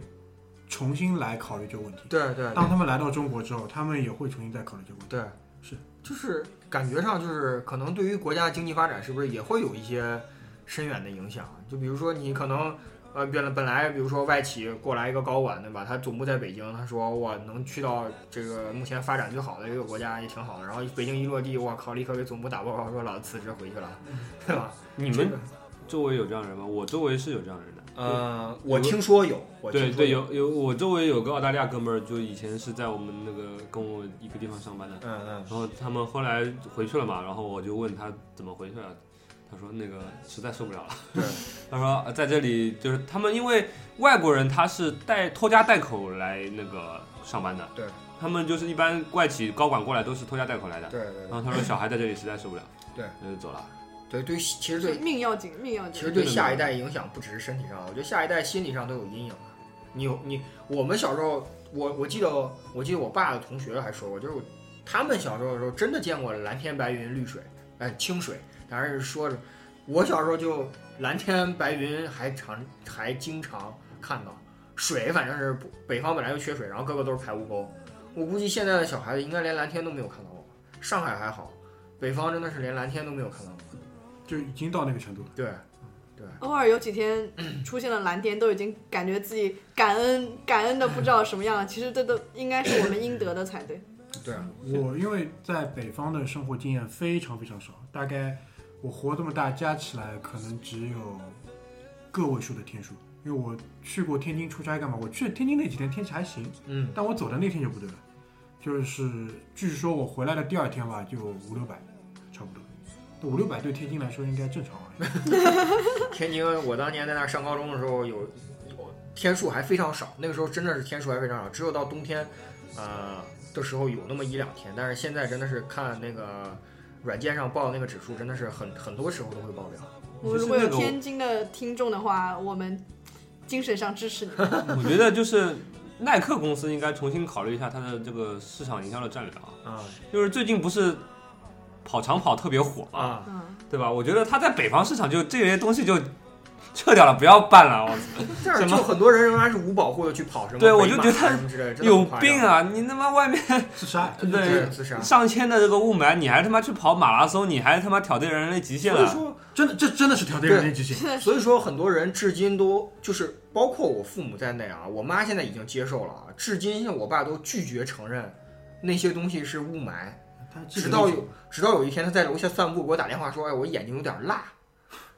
重新来考虑这个问题。对对当他们来到中国之后，他们也会重新再考虑这个问题。对，是，就是感觉上就是可能对于国家经济发展是不是也会有一些深远的影响？就比如说你可能呃本来本来比如说外企过来一个高管对吧，他总部在北京，他说我能去到这个目前发展最好的一个国家也挺好的，然后北京一落地，我靠，立刻给总部打报告说老子辞职回去了，对吧？你们周围有这样人吗？我周围是有这样人的。呃，我听说有，我听说对对，有有，我周围有个澳大利亚哥们儿，就以前是在我们那个跟我一个地方上班的，嗯嗯然后他们后来回去了嘛，然后我就问他怎么回去了，他说那个实在受不了了，对，他说呃在这里就是他们因为外国人他是带拖家带口来那个上班的，对，他们就是一般外企高管过来都是拖家带口来的，对对然后他说小孩在这里实在受不了，对，那就走了，对对，其实对命要紧，命要紧。其实对下一代影响不只是身体上，我觉得下一代心理上都有阴影啊。你有你，我们小时候，我我记得我记得我爸的同学还说过，就是他们小时候的时候真的见过蓝天白云绿水，哎清水，当然是说着。我小时候就蓝天白云还常还经常看到，水反正是不北方本来就缺水，然后个个都是排污沟。我估计现在的小孩子应该连蓝天都没有看到过，上海还好，北方真的是连蓝天都没有看到过。就已经到那个程度了。对，偶尔有几天 出现了蓝天，都已经感觉自己感恩感恩的不知道什么样了。其实这都应该是我们应得的才对。对啊，我因为在北方的生活经验非常非常少，大概我活这么大加起来可能只有个位数的天数。因为我去过天津出差干嘛？我去天津那几天天气还行，嗯，但我走的那天就不对了，就是据说我回来的第二天吧，就五六百，差不多。五六百对天津来说应该正常啊。天津，我当年在那儿上高中的时候有，有天数还非常少，那个时候真的是天数还非常少，只有到冬天，呃的时候有那么一两天。但是现在真的是看那个软件上报的那个指数，真的是很很多时候都会爆表。我们如果有天津的听众的话，我们精神上支持你。我觉得就是耐克公司应该重新考虑一下它的这个市场营销的战略啊，啊就是最近不是跑长跑特别火嘛，对吧？我觉得它在北方市场就这些东西就撤掉了，不要办了。我但是什么就很多人仍然是无保护的去跑什么对我就觉得有病！啊！你他妈外面自杀，对对自杀。上千的这个雾霾，你还他妈去跑马拉松，你还他妈挑战人类极限了。所以说，真的这真的是挑战人类极限。所以说很多人至今都就是包括我父母在内啊，我妈现在已经接受了啊，至今像我爸都拒绝承认那些东西是雾霾。直到有直到有一天他在楼下散步，给我打电话说：“哎，我眼睛有点辣。”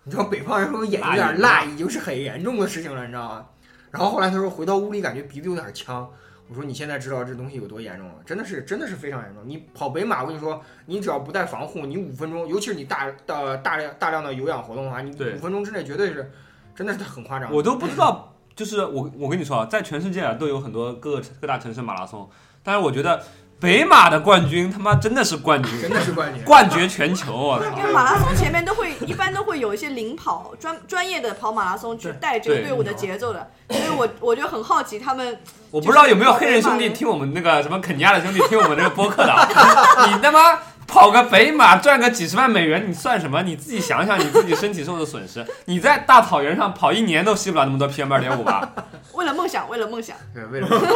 你知道北方人说眼睛有点辣已经是很严重的事情了，你知道吗？然后后来他说回到屋里感觉鼻子有点呛。我说你现在知道这东西有多严重了？真的是真的是非常严重。你跑北马，我跟你说，你只要不带防护，你五分钟，尤其是你大大大量大量的有氧活动的话，你五分钟之内绝对是真的是很夸张。我都不知道，就是我我跟你说啊，在全世界啊都有很多各个各大城市马拉松，但是我觉得北马的冠军他妈真的是冠军，真的是冠军。冠绝全球，我操！因为马拉松前面都会一般都会有一些领跑专专业的跑马拉松去带这个队伍的节奏的，所以我我就很好奇他们 我不知道有没有黑人兄弟听我们那个什么肯尼亚的兄弟听我们这个播客的，你他妈跑个北马赚个几十万美元，你算什么？你自己想想你自己身体受的损失，你在大草原上跑一年都吸不了那么多 PM 二点五吧？为了梦想，为了梦想，对，为了梦想，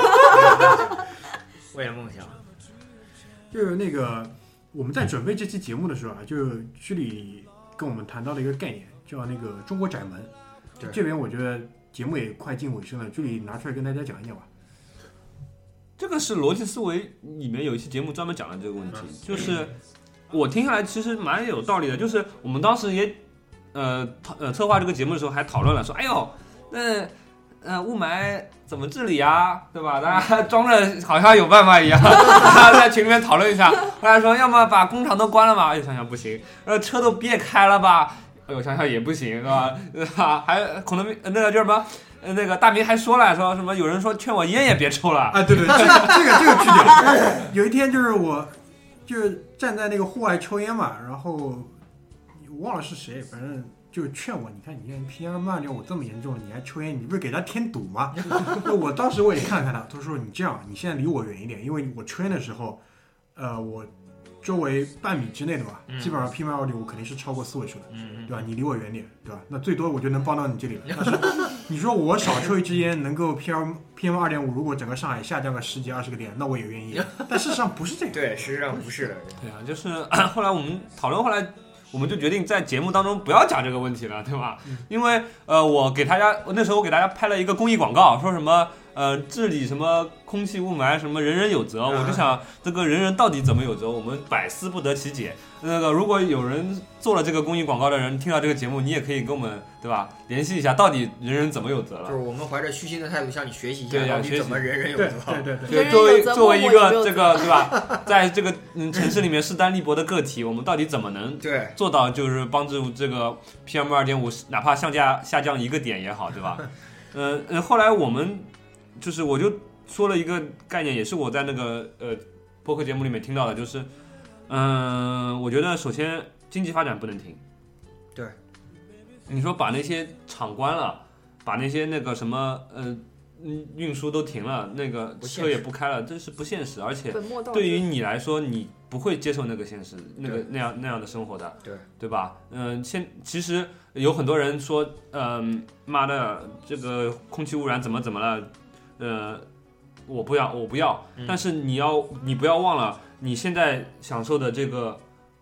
为了梦想，就是那个我们在准备这期节目的时候啊，就是区里跟我们谈到了一个概念，叫那个中国窄门。对这边我觉得节目也快进尾声了，居里拿出来跟大家讲一讲吧。这个是逻辑思维里面有一期节目专门讲了这个问题，就是我听下来其实蛮有道理的，就是我们当时也呃讨呃策划这个节目的时候还讨论了，说哎呦那呃雾霾怎么治理啊，对吧？大家装着好像有办法一样，大家在群里面讨论一下，后来说要么把工厂都关了吧，哎呦想想不行，呃车都别开了吧。哎呦，想想也不行，是吧？对吧？还可能那个叫什么？呃，那个大明还说了，说什么？有人说劝我烟也别抽了，啊，对对，这个这个这个 去掉。有一天就是我，就是站在那个户外抽烟嘛，然后我忘了是谁，反正就是劝我，你看你现在 PM 二点五这么严重了，你还抽烟，你不是给他添堵吗？我当时我也看看他，他说你这样，你现在离我远一点，因为我抽烟的时候，呃，我周围半米之内的吧，嗯基本上 PM 二点五肯定是超过四位数的。嗯对吧？你离我远点，对吧？那最多我就能帮到你这里了。但是你说我少抽一支烟，能够 PM PM 二点五，如果整个上海下降个十几二十个点，那我也愿意。但事实上不是这样。对，实际上不是的。对啊，就是 后来我们讨论，后来我们就决定在节目当中不要讲这个问题了，对吧？因为呃，我给大家，那时候我给大家拍了一个公益广告，说什么呃治理什么空气雾霾，什么人人有责。我就想这个人人到底怎么有责，我们百思不得其解。那个如果有人做了这个公益广告的人听到这个节目，你也可以跟我们对吧联系一下，到底人人怎么有责了就是。我们怀着虚心的态度向你学习一下，到底怎么人人有对责。对对对，作为作为一个这个对吧，在这个嗯城市里面势单力薄的个体，我们到底怎么能 对，做到就是帮助这个 PM 二点五，哪怕降价下降一个点也好，对吧？呃呃，后来我们就是我就说了一个概念，也是我在那个呃播客节目里面听到的，就是嗯、我觉得首先经济发展不能停。对，你说把那些厂关了，把那些那个什么呃嗯运输都停了，那个车也不开了，这是不现实，而且。对于你来说，你不会接受那个现实，那个那样那样的生活的，对对吧？嗯、现其实有很多人说，嗯、妈的，这个空气污染怎么怎么了？呃，我不要，我不要。嗯但是你要，你不要忘了，你现在享受的这个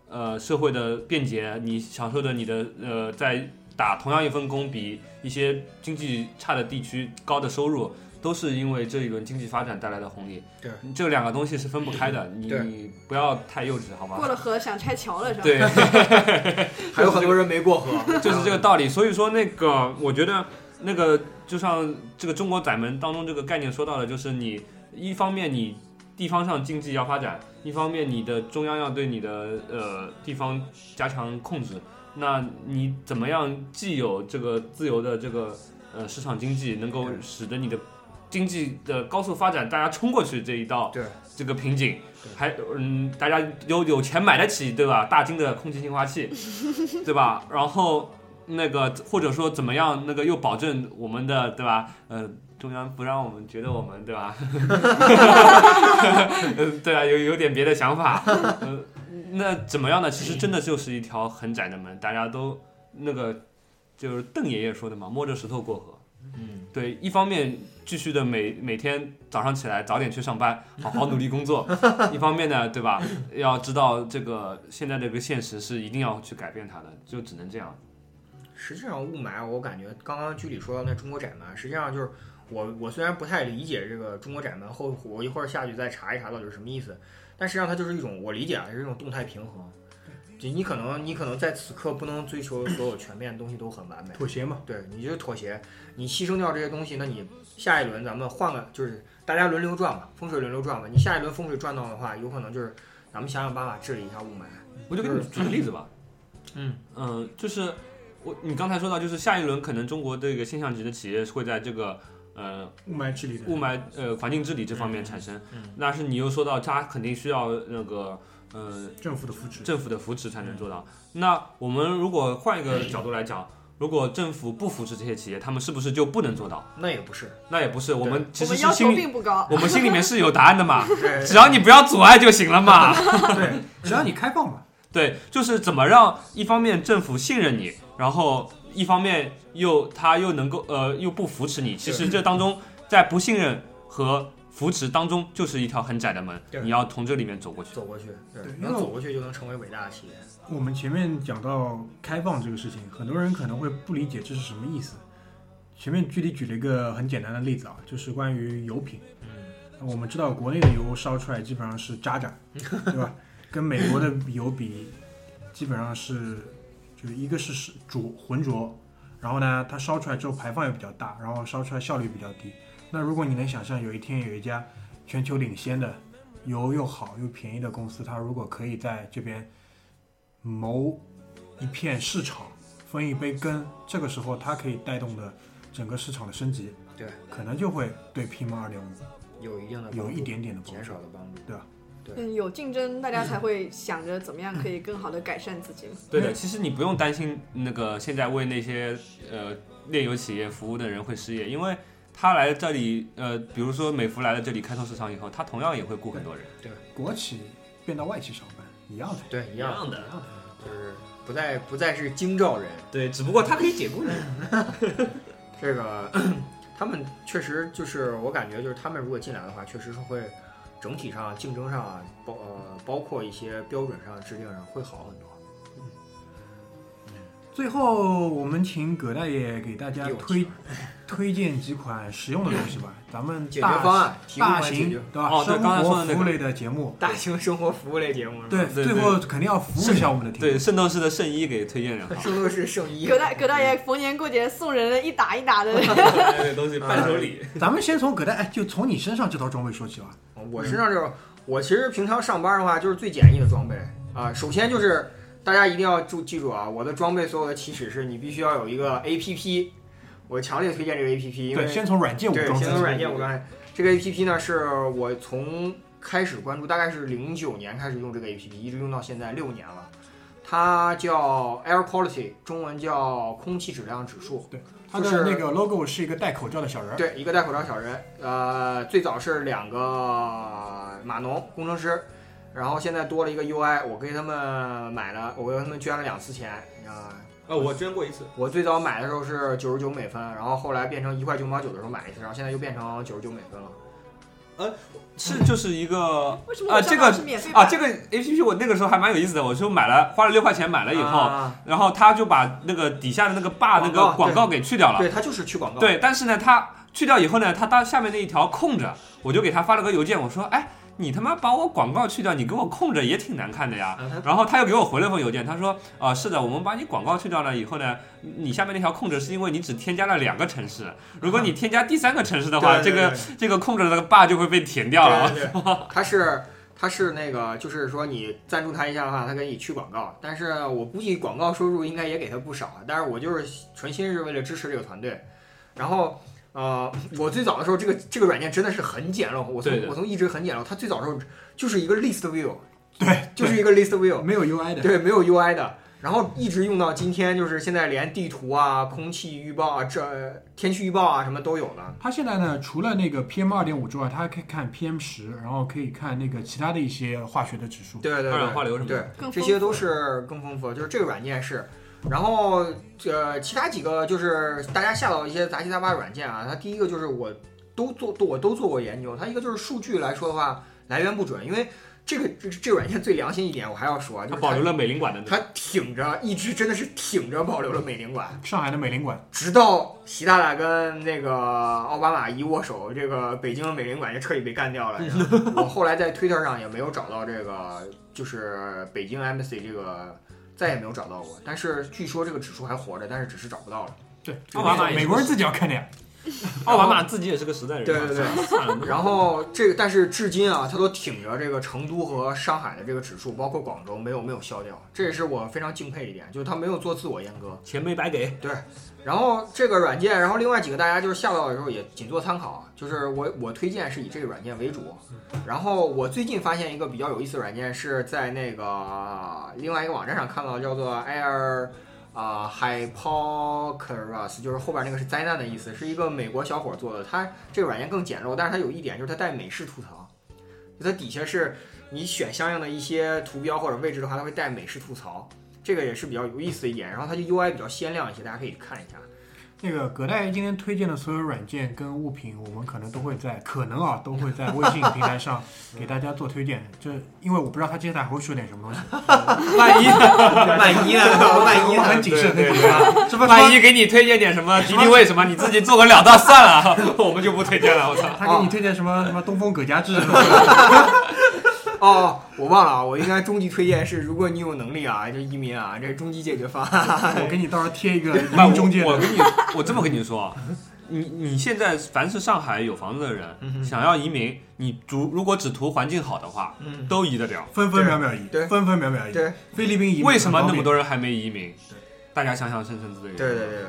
呃社会的便捷，你享受的你的呃在打同样一份工，比一些经济差的地区高的收入，都是因为这一轮经济发展带来的红利。对，这两个东西是分不开的，你你不要太幼稚，好吗？过了河想拆桥了是吧？对，还有很多人没过河，就是这个道理。所以说，那个我觉得那个就像这个中国窄门当中这个概念说到的，就是你一方面你地方上经济要发展，一方面你的中央要对你的呃地方加强控制。那你怎么样既有这个自由的这个呃市场经济，能够使得你的经济的高速发展，大家冲过去这一道对这个瓶颈，还嗯，大家有有钱买得起对吧？大金的空气净化器，对吧？然后那个或者说怎么样，那个又保证我们的对吧？呃，中央不让我们觉得我们对吧？嗯，对啊，有有点别的想法。呃，那怎么样呢？其实真的就是一条很窄的门，大家都那个就是邓爷爷说的嘛，摸着石头过河。嗯，对，一方面继续的每每天早上起来早点去上班，好好努力工作；一方面呢，对吧？要知道这个现在这个现实是一定要去改变它的，就只能这样。实际上雾霾，我感觉刚刚居里说到那中国窄门，实际上就是我我虽然不太理解这个中国窄门，后我一会儿下去再查一查到底是什么意思，但实际上它就是一种我理解啊，是一种动态平衡。就你可能你可能在此刻不能追求所有全面的东西都很完美，妥协嘛。对你就妥协，你牺牲掉这些东西，那你下一轮咱们换个，就是大家轮流转嘛，风水轮流转嘛。你下一轮风水转到的话，有可能就是咱们想想办法治理一下雾霾。我就给你举个例子吧。嗯嗯、就是我你刚才说到，就是下一轮可能中国这个现象级的企业会在这个呃雾霾治理雾霾呃环境治理这方面产生。嗯但是你又说到它肯定需要那个呃政府的扶持。政府的扶持才能做到。那我们如果换一个角度来讲，如果政府不扶持这些企业，他们是不是就不能做到？那也不是，那也不是，我们其我们要求实是心里并不高。我们心里面是有答案的嘛，只要你不要阻碍就行了嘛。对，只要你开放嘛。对，就是怎么让一方面政府信任你，然后一方面又他又能够呃又不扶持你。其实这当中在不信任和扶持当中就是一条很窄的门，你要从这里面走过去。走过去，对对，能走过去就能成为伟大的企业。我们前面讲到开放这个事情，很多人可能会不理解这是什么意思。前面具体举了一个很简单的例子啊，就是关于油品。嗯，我们知道国内的油烧出来基本上是渣渣，对吧？跟美国的油比，基本上是就是一个是是浊浑浊，然后呢，它烧出来之后排放也比较大，然后烧出来效率比较低。那如果你能想象有一天有一家全球领先的油又好又便宜的公司，它如果可以在这边谋一片市场，分一杯羹，这个时候它可以带动的整个市场的升级，对，可能就会对 PM 二点五有一定的有一点点的帮减少的帮助。嗯，有竞争，大家才会想着怎么样可以更好的改善自己。对的，其实你不用担心那个现在为那些呃炼油企业服务的人会失业，因为他来这里呃，比如说美孚来了这里开拓市场以后，他同样也会雇很多人。对国企变到外企上班一样的。对，一样，的，就是不再不再是京兆人。对，只不过他可以解雇人。这个 他们确实就是我感觉就是他们如果进来的话，确实是会整体上竞争上啊，包呃包括一些标准上制定上会好很多。最后，我们请葛大爷给大家推 推荐几款实用的东西吧。咱们解决方案大型对吧？哦对生刚才说的那个活服务类的节目，大型生活服务类节目？对，最后肯定要服务一下我们的听众。对，圣斗士的圣衣给推荐两套，圣斗士圣衣葛大葛大爷逢年过节送人一打一打的，这个东西伴手礼。咱们先从葛大，哎，就从你身上这套装备说起吧。我身上这种，我其实平常上班的话就是最简易的装备啊。首先就是大家一定要注记住啊，我的装备所有的起始是你必须要有一个 APP，我强烈推荐这个 APP，因为对，先从软件武对，装。先从软件武装。这个 APP 呢，是我从开始关注，大概是零九年开始用这个 APP，一直用到现在六年了。它叫 Air Quality，中文叫空气质量指数。对它是的那个 logo 是一个戴口罩的小人儿。对，一个戴口罩小人。呃，最早是两个码农工程师，然后现在多了一个 UI，我给他们买了，我给他们捐了两次钱啊。呃，我捐过一次。我最早买的时候是九十九美分，然后后来变成一块九毛九的时候买一次，然后现在又变成九十九美分了。呃是就是一个为什么啊，这个是免费版啊，这个 A P P 我那个时候还蛮有意思的，我就买了，花了六块钱买了以后，啊然后他就把那个底下的那个霸那个广告给去掉了。对，他就是去广告。对，但是呢，他去掉以后呢，他当下面那一条空着，我就给他发了个邮件，我说，哎，你他妈把我广告去掉，你给我空着也挺难看的呀。然后他又给我回了封邮件，他说，啊、是的，我们把你广告去掉了以后呢，你下面那条空着是因为你只添加了两个城市，如果你添加第三个城市的话，这个这个空着的那个霸就会被填掉了。对对对，它是他是那个，就是说你赞助他一下的话，他给你去广告，但是我估计广告收入应该也给他不少，但是我就是纯心是为了支持这个团队，然后。呃，我最早的时候，这个这个软件真的是很简陋。我从我从一直很简陋，它最早的时候就是一个 list view，对，就是一个 list view，没有 UI 的。对，没有 UI 的。然后一直用到今天，就是现在连地图啊、空气预报啊、这天气预报啊什么都有了。它现在呢，除了那个 PM 二点五之外，它还可以看 PM 十，然后可以看那个其他的一些化学的指数。对对对，二氧化硫什么的对，这些都是更丰富，就是这个软件是。然后呃，其他几个就是大家下到一些杂七杂八的软件啊，它第一个就是我都做都我都做过研究，它一个就是数据来说的话来源不准，因为这个这这个软件最良心一点，我还要说啊，就保留了美领馆的那个。它挺着一直真的是挺着保留了美领馆，上海的美领馆，直到习大大跟那个奥巴马一握手，这个北京的美领馆就彻底被干掉了。我后来在 Twitter 上也没有找到这个，就是北京 Embassy 这个再也没有找到过。但是据说这个指数还活着，但是只是找不到了。对，奥巴马美国人自己要看的呀。奥巴马自己也是个实在人，对 对对，然后这个，但是至今啊，他都挺着这个成都和上海的这个指数，包括广州没有没有消掉，这也是我非常敬佩的一点，就是他没有做自我阉割。钱没白给，对然后这个软件，然后另外几个大家就是下到的时候也仅做参考，就是我我推荐是以这个软件为主。然后我最近发现一个比较有意思的软件，是在那个另外一个网站上看到，叫做 Air 啊、Hypocras，就是后边那个是灾难的意思，是一个美国小伙做的。他这个软件更简陋，但是它有一点就是它带美式图层，就它底下是你选相应的一些图标或者位置的话，它会带美式吐槽。这个也是比较有意思一点，然后它就 UI 比较鲜亮一些，大家可以看一下。那个葛大爷今天推荐的所有软件跟物品，我们可能都会在可能啊都会在微信平台上 给大家做推荐。这因为我不知道他接下来还会说点什么东西，万一 万一呢？万一很谨慎，很谨对慎。万一给你推荐点什么敌敌畏什么，你自己做个了断算了，我们就不推荐了。我操！他给你推荐什么什么东风葛家志哦，我忘了啊，我应该终极推荐是，如果你有能力啊，就移民啊，这是终极解决方案。我给你到时候贴一个移不民中介。我我跟你，我这么跟你说啊，你你现在凡是上海有房子的人，想要移民，你如如果只图环境好的话，嗯，都移得了。分分秒秒移，对分分秒秒移。对菲律宾移民为什么那么多人还没移民？大家想想深圳之类的。对对对对对。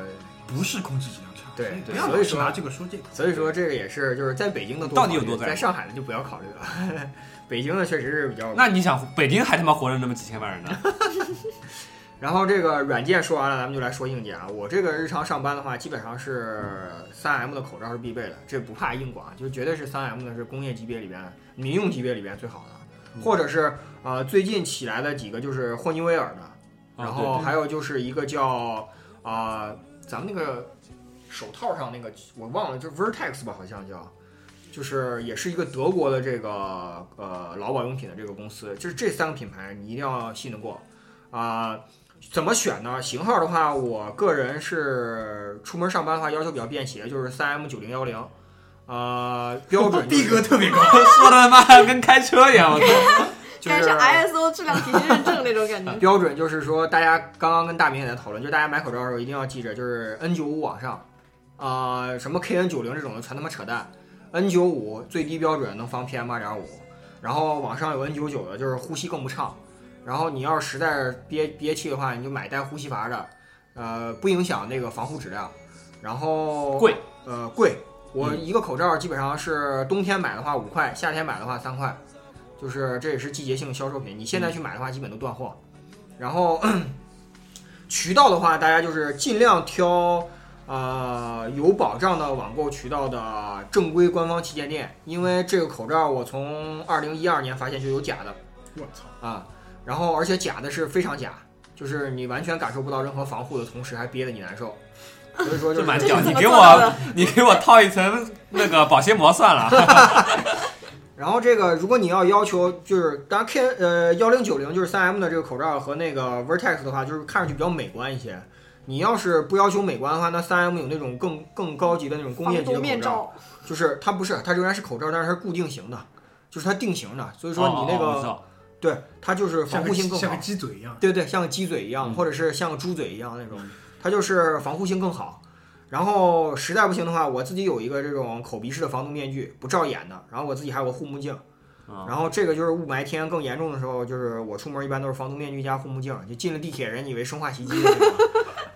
便不是空气质量差？对所以对不要所以说老是拿这个说这个。所以说这个也是，就是在北京的多到底有多在在上海的就不要考虑了。北京的确实是比较。那你想，北京还他妈活着那么几千万人呢？然后这个软件说完了，咱们就来说硬件啊。我这个日常上班的话，基本上是三 M 的口罩是必备的，这不怕硬广，就绝对是三 M 的是工业级别里边、民用级别里边最好的，或者是呃最近起来的几个就是霍尼韦尔的，然啊后还有就是一个叫啊、咱们那个手套上那个我忘了，就是 Vertex 吧，好像叫，就是也是一个德国的这个呃劳保用品的这个公司，就是这三个品牌你一定要信得过啊、怎么选呢？型号的话，我个人是出门上班的话要求比较便携，就是三 M 九零幺零，呃，标准、就是、逼格特别高。说的他妈跟开车一样，我操！就是 ISO 质量体系认证那种感觉。标准就是说，大家刚刚跟大明也在讨论，就是大家买口罩的时候一定要记着，就是 N 九五往上，啊、什么 KN 九零这种的全他妈扯淡，N 九五最低标准能防 PM 八点五然后网上有 N 九九的，就是呼吸更不畅。然后你要是实在是憋憋气的话，你就买带呼吸阀的，呃，不影响那个防护质量。然后贵，呃贵，我嗯一个口罩基本上是冬天买的话五块，夏天买的话三块，就是这也是季节性销售品。你现在去买的话，基本都断货。然后 渠道的话，大家就是尽量挑呃有保障的网购渠道的正规官方旗舰店，因为这个口罩我从二零一二年发现就有假的我操！啊，然后而且假的是非常假，就是你完全感受不到任何防护的同时还憋得你难受，所以说就蛮屌，你给我你给我套一层那个保鲜膜算了。然后这个，如果你要要求，就是当然 K 呃幺零九零就是三 M 的这个口罩和那个 Vertex 的话，就是看上去比较美观一些。你要是不要求美观的话，那三 M 有那种更更高级的那种工业级的口罩，面罩，就是它不是，它仍然是口罩，但是它是固定型的，就是它定型的，所以说你那个、对它就是防护性更好像个好，鸡嘴一样。对对，像个鸡嘴一样，嗯或者是像个猪嘴一样那种，它就是防护性更好。然后实在不行的话，我自己有一个这种口鼻式的防毒面具，不照眼的，然后我自己还有个护目镜。啊然后这个就是雾霾天更严重的时候，就是我出门一般都是防毒面具加护目镜，就进了地铁人以为生化袭击。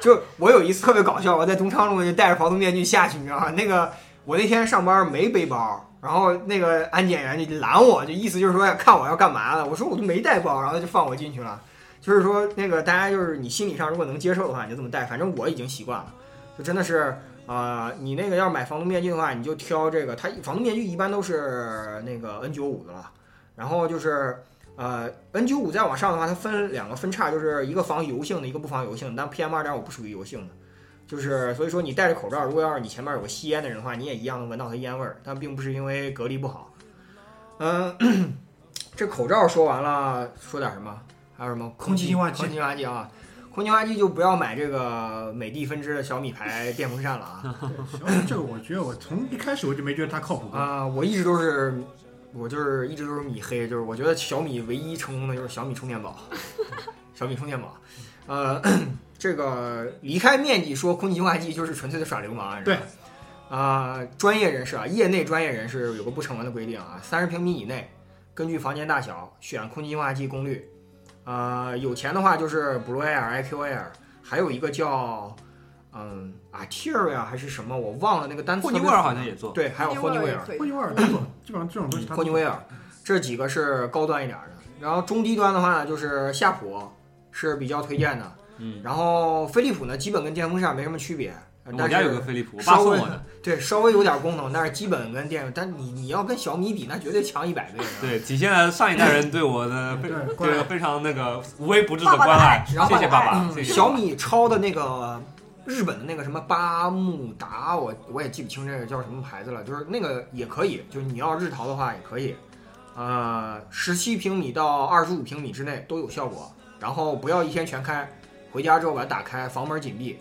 就我有一次特别搞笑，我在东昌路就戴着防毒面具下去，你知道吗？那个我那天上班没背包，然后那个安检员就拦我，就意思就是说要看我要干嘛的。我说我都没带包，然后他就放我进去了。就是说那个大家就是你心理上如果能接受的话，你就这么戴，反正我已经习惯了，就真的是。啊、你那个要买防毒面具的话，你就挑这个，它防毒面具一般都是那个 N 9 5的了。然后就是呃 N 9 5再往上的话，它分两个分叉，就是一个防油性的，一个不防油性的。但 PM 2 5不属于油性的，就是所以说你戴着口罩，如果要是你前面有个吸烟的人的话，你也一样能闻到它烟味儿，但并不是因为隔离不好。嗯、这口罩说完了，说点什么？还有什么空气净化器空气净化器啊。空气净化器就不要买这个美的分支的小米牌电风扇了啊！这个我觉得我从一开始我就没觉得它靠谱过。啊、我一直都是，我就是一直都是米黑，就是我觉得小米唯一成功的就是小米充电宝，小米充电宝，呃，这个离开面积说空气净化器就是纯粹的耍流氓，你知道吗？啊、专业人士啊，业内专业人士有个不成文的规定啊，三十平米以内，根据房间大小选空气净化器功率。呃，有钱的话就是 Blue Air、IQ Air，还有一个叫嗯 Arteria 还是什么，我忘了那个单词。霍尼韦尔好像也做，对，还有霍尼韦尔。霍尼韦尔都做，基本上这种东西他霍尼韦尔，这几个是高端一点的。然后中低端的话呢，就是夏普是比较推荐的。嗯，然后飞利浦呢，基本跟电风扇没什么区别。我家有是个飞利浦，我爸稍微送我的。对稍微有点功能，但是基本跟电，但你你要跟小米比，那绝对强一百倍。对，体现了上一代人对我的非对非常那个无微不至的关爱，然后谢谢爸爸，小米超的那个日本的那个什么巴慕达，我我也记不清这个叫什么牌子了，就是那个也可以，就是你要日淘的话也可以，呃，十七平米到二十五平米之内都有效果，然后不要一天全开，回家之后把它打开，房门紧闭，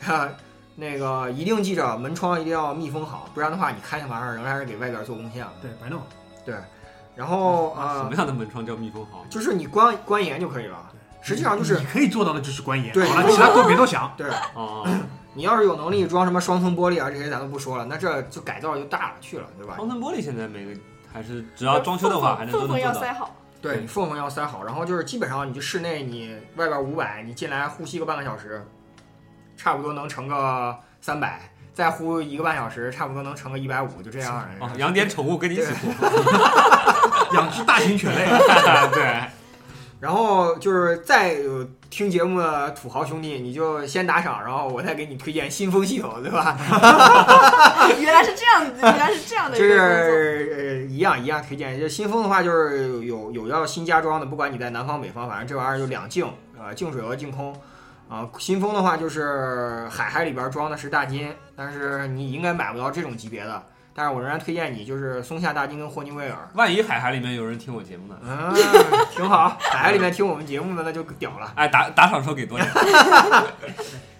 哈。那个一定记着门窗一定要密封好，不然的话你开那玩意儿仍然是给外边做贡献了。对白弄，对然后什呃么，样的门窗叫密封好？就是你关关严就可以了，实际上就是你可以做到的就是关严，对好了，其他都别多想。对。哦，你要是有能力装什么双层玻璃啊，这些咱都不说了，那这就改造就大了去了，对吧？双层玻璃现在每个还是只要装修的话，还能都缝缝能做到。要塞好，对你缝缝要塞好，然后就是基本上你就室内你外边五百，你进来呼吸个半个小时，差不多能乘个三百，再呼一个半小时，差不多能乘个一百五，就这样。哦，养点宠物跟你一起活。养只大型犬类，对，然后就是再有听节目的土豪兄弟，你就先打赏，然后我再给你推荐新风系统，对吧？原来是这样子，原来是这样的就。是呃一样一样推荐。就新风的话，就是有有要新加装的，不管你在南方北方，反正这玩意儿就两净，呃，净水和净空。啊、新风的话就是海海里边装的是大金，但是你应该买不到这种级别的。但是我仍然推荐你就是松下大金跟霍尼韦尔，万一海海里面有人听我节目呢？嗯，挺好。海海里面听我们节目的那就屌了。哎，打打赏说给多少？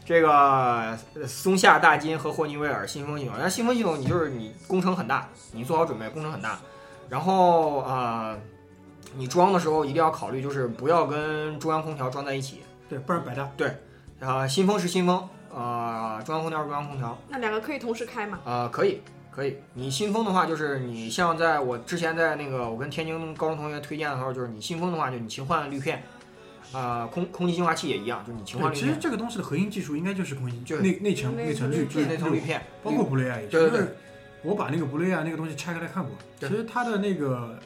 这个呃松下大金和霍尼韦尔新风系统，但新风系统你就是你工程很大，你做好准备，工程很大。然后呃，你装的时候一定要考虑，就是不要跟中央空调装在一起。对，不然白搭。对啊、新风是新风，呃，中央空调是中央空调，那两个可以同时开吗？呃，可以。可以，你新风的话，就是你像在我之前在那个我跟天津高中同学推荐的时候，就是你新风的话，就你勤换滤片，啊、空空气净化器也一样，就是你勤换，滤片，其实这个东西的核心技术应该就是空气，就内内层内内层滤就是那层滤片，包括布雷亚也是。对对对就是我把那个布雷亚那个东西拆开来看过，其实它的那个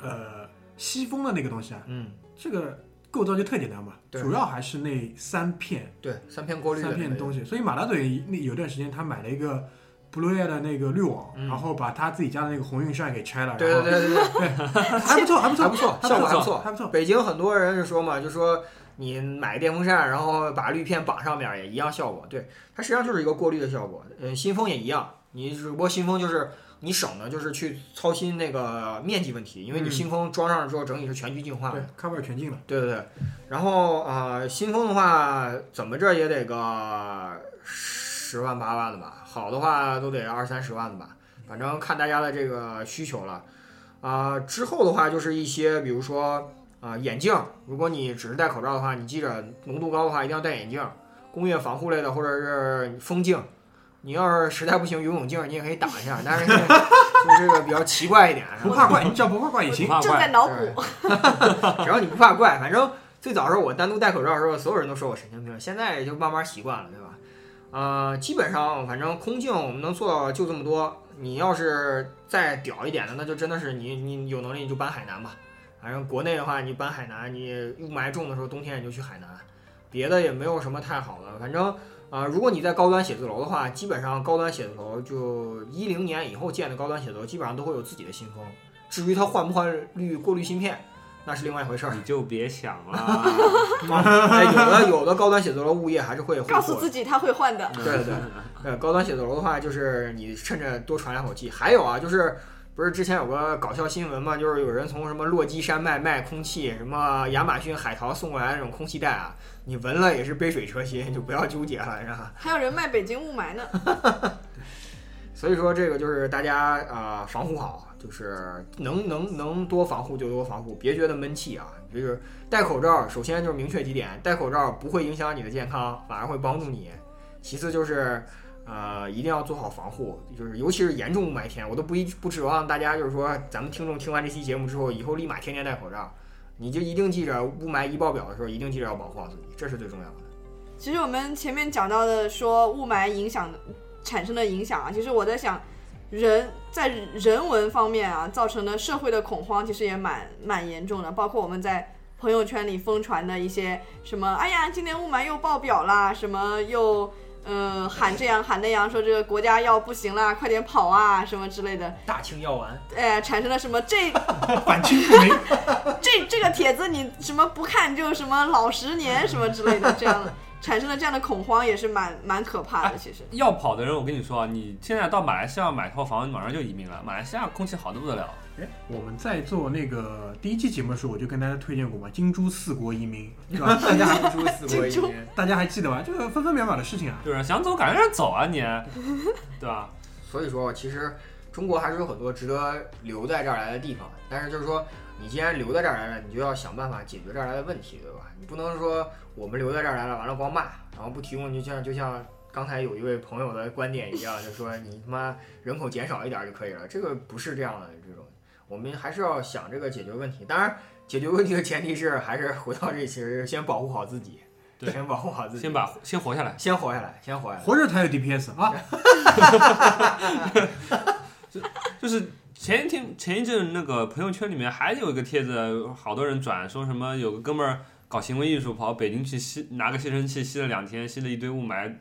呃吸风的那个东西啊，嗯，这个构造就特简单嘛，对主要还是那三片对，三片过滤三片那个东西。所以马大嘴那有段时间他买了一个布雷亚的那个滤网，嗯然后把他自己家的那个鸿运扇给拆了，对对对对对，还不错，还不错，还不错，效果还不不错，还不错。北京很多人就说嘛，就说你买电风扇，然后把滤片绑上面也一样效果。对，它实际上就是一个过滤的效果。嗯，新风也一样，你只不过新风就是你省的就是去操心那个面积问题，因为你嗯新风装上了之后，整体是全局净化的对。，cover 全净了。对对对，然后呃，新风的话，怎么着也得个十万八万的吧，好的话都得二三十万的吧，反正看大家的这个需求了。啊、之后的话就是一些，比如说啊、眼镜，如果你只是戴口罩的话，你记着浓度高的话一定要戴眼镜，工业防护类的或者是风镜。你要是实在不行，游泳镜你也可以打一下，但是就是这个比较奇怪一点。不怕怪，你只要不怕怪也行。正在脑补，只要你不怕怪，反正最早的时候我单独戴口罩的时候，所有人都说我神经病，现在也就慢慢习惯了，对吧？呃，基本上反正空镜我们能做到就这么多。你要是再屌一点的，那就真的是你你有能力你就搬海南吧。反正国内的话，你搬海南，你雾霾重的时候，冬天你就去海南，别的也没有什么太好的。反正啊、如果你在高端写字楼的话，基本上高端写字楼就一零年以后建的高端写字楼，基本上都会有自己的新风。至于它换不换滤过滤芯片，那是另外一回事儿。你就别想了。哎，有的有的高端写字楼物业还是会告诉。自己他会换的。对 对对，呃，高端写字楼的话，就是你趁着多喘两口气。还有啊，就是不是之前有个搞笑新闻嘛，就是有人从什么落基山脉卖空气，什么亚马逊海淘送过来的那种空气袋啊，你闻了也是杯水车薪，就不要纠结了，是吧？还有人卖北京雾霾呢，所以说这个就是大家啊、呃防护好，就是能能能多防护就多防护，别觉得闷气啊。就是戴口罩，首先就是明确几点，戴口罩不会影响你的健康，反而会帮助你。其次就是呃，一定要做好防护，就是尤其是严重雾霾天，我都不一不指望大家就是说咱们听众听完这期节目之后，以后立马天天戴口罩，你就一定记着雾霾一爆表的时候，一定记着要保护好自己，这是最重要的。其实我们前面讲到的说雾霾影响产生的影响啊，其实我在想，人在人文方面啊造成的社会的恐慌，其实也蛮蛮严重的。包括我们在朋友圈里疯传的一些什么，哎呀，今年雾霾又爆表啦，什么又呃喊这样喊那样，说这个国家要不行啦，快点跑啊，什么之类的，大清药丸，哎，产生了什么这 反清复明，这这个帖子你什么不看就什么老十年什么之类的，这样的 产生了这样的恐慌也是蛮蛮可怕的。其实，要跑的人，我跟你说啊，你现在到马来西亚买套房，马上就移民了。马来西亚空气好的不得了。哎，我们在做那个第一期节目的时候，我就跟大家推荐过嘛，金珠四国移民，对吧？大家金珠四国移民，大家还记得吧？这个分分秒秒的事情啊。就是想走赶快走啊你，对吧？所以说，其实中国还是有很多值得留在这儿来的地方。但是就是说，你既然留在这儿来了，你就要想办法解决这儿来的问题，对吧？你不能说我们留在这儿来了，完了光骂，然后不提供，就像就像刚才有一位朋友的观点一样，就说你他妈人口减少一点就可以了，这个不是这样的。这种我们还是要想这个解决问题。当然，解决问题的前提是还是回到这其实先保护好自己，对先保护好自己，先把先活下来。先活下来，先活下来。活着才有 DPS 啊！就是前一天前一阵那个朋友圈里面还有一个帖子，好多人转说什么有个哥们儿搞行为艺术，跑北京去吸拿个吸尘器吸了两天，吸了一堆雾霾，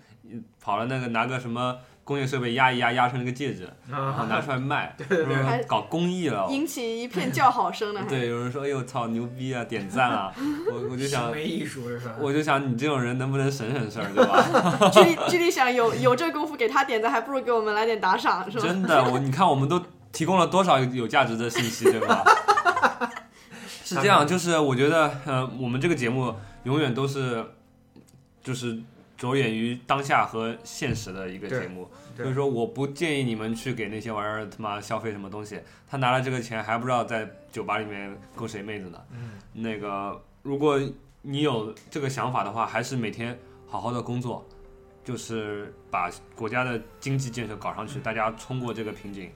跑了那个拿个什么工业设备压一压，压成了个戒指，然后拿出来卖，搞公益了。引起一片叫好声呢。对，有人说哎呦操牛逼啊，点赞啊！我我就想行，为艺术是吧？我就想你这种人能不能省省事儿，对吧？具体具体想有有这功夫给他点赞，还不如给我们来点打赏，是吧？真的，我你看我们都提供了多少有价值的信息，对吧？是这样，就是我觉得，呃，我们这个节目永远都是，就是着眼于当下和现实的一个节目。所以说，我不建议你们去给那些玩意儿他妈消费什么东西。他拿了这个钱，还不知道在酒吧里面勾谁妹子呢。嗯，那个，如果你有这个想法的话，还是每天好好的工作，就是把国家的经济建设搞上去，大家冲过这个瓶颈，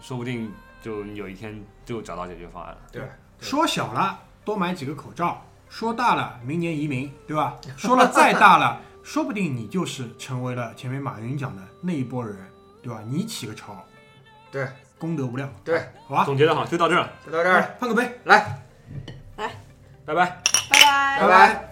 说不定就有一天就找到解决方案了。对，说小了多买几个口罩，说大了明年移民，对吧？说了再大了，说不定你就是成为了前面马云讲的那一波人，对吧？你起个潮，对，功德无量，对，好吧？总结的好，就到这儿了，就到这儿，来碰个杯，来，拜拜。拜拜拜拜。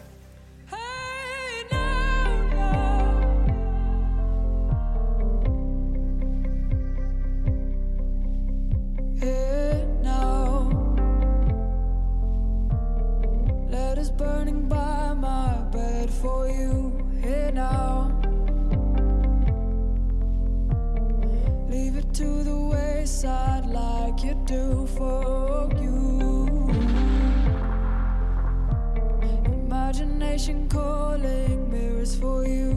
For you. Imagination calling mirrors for you.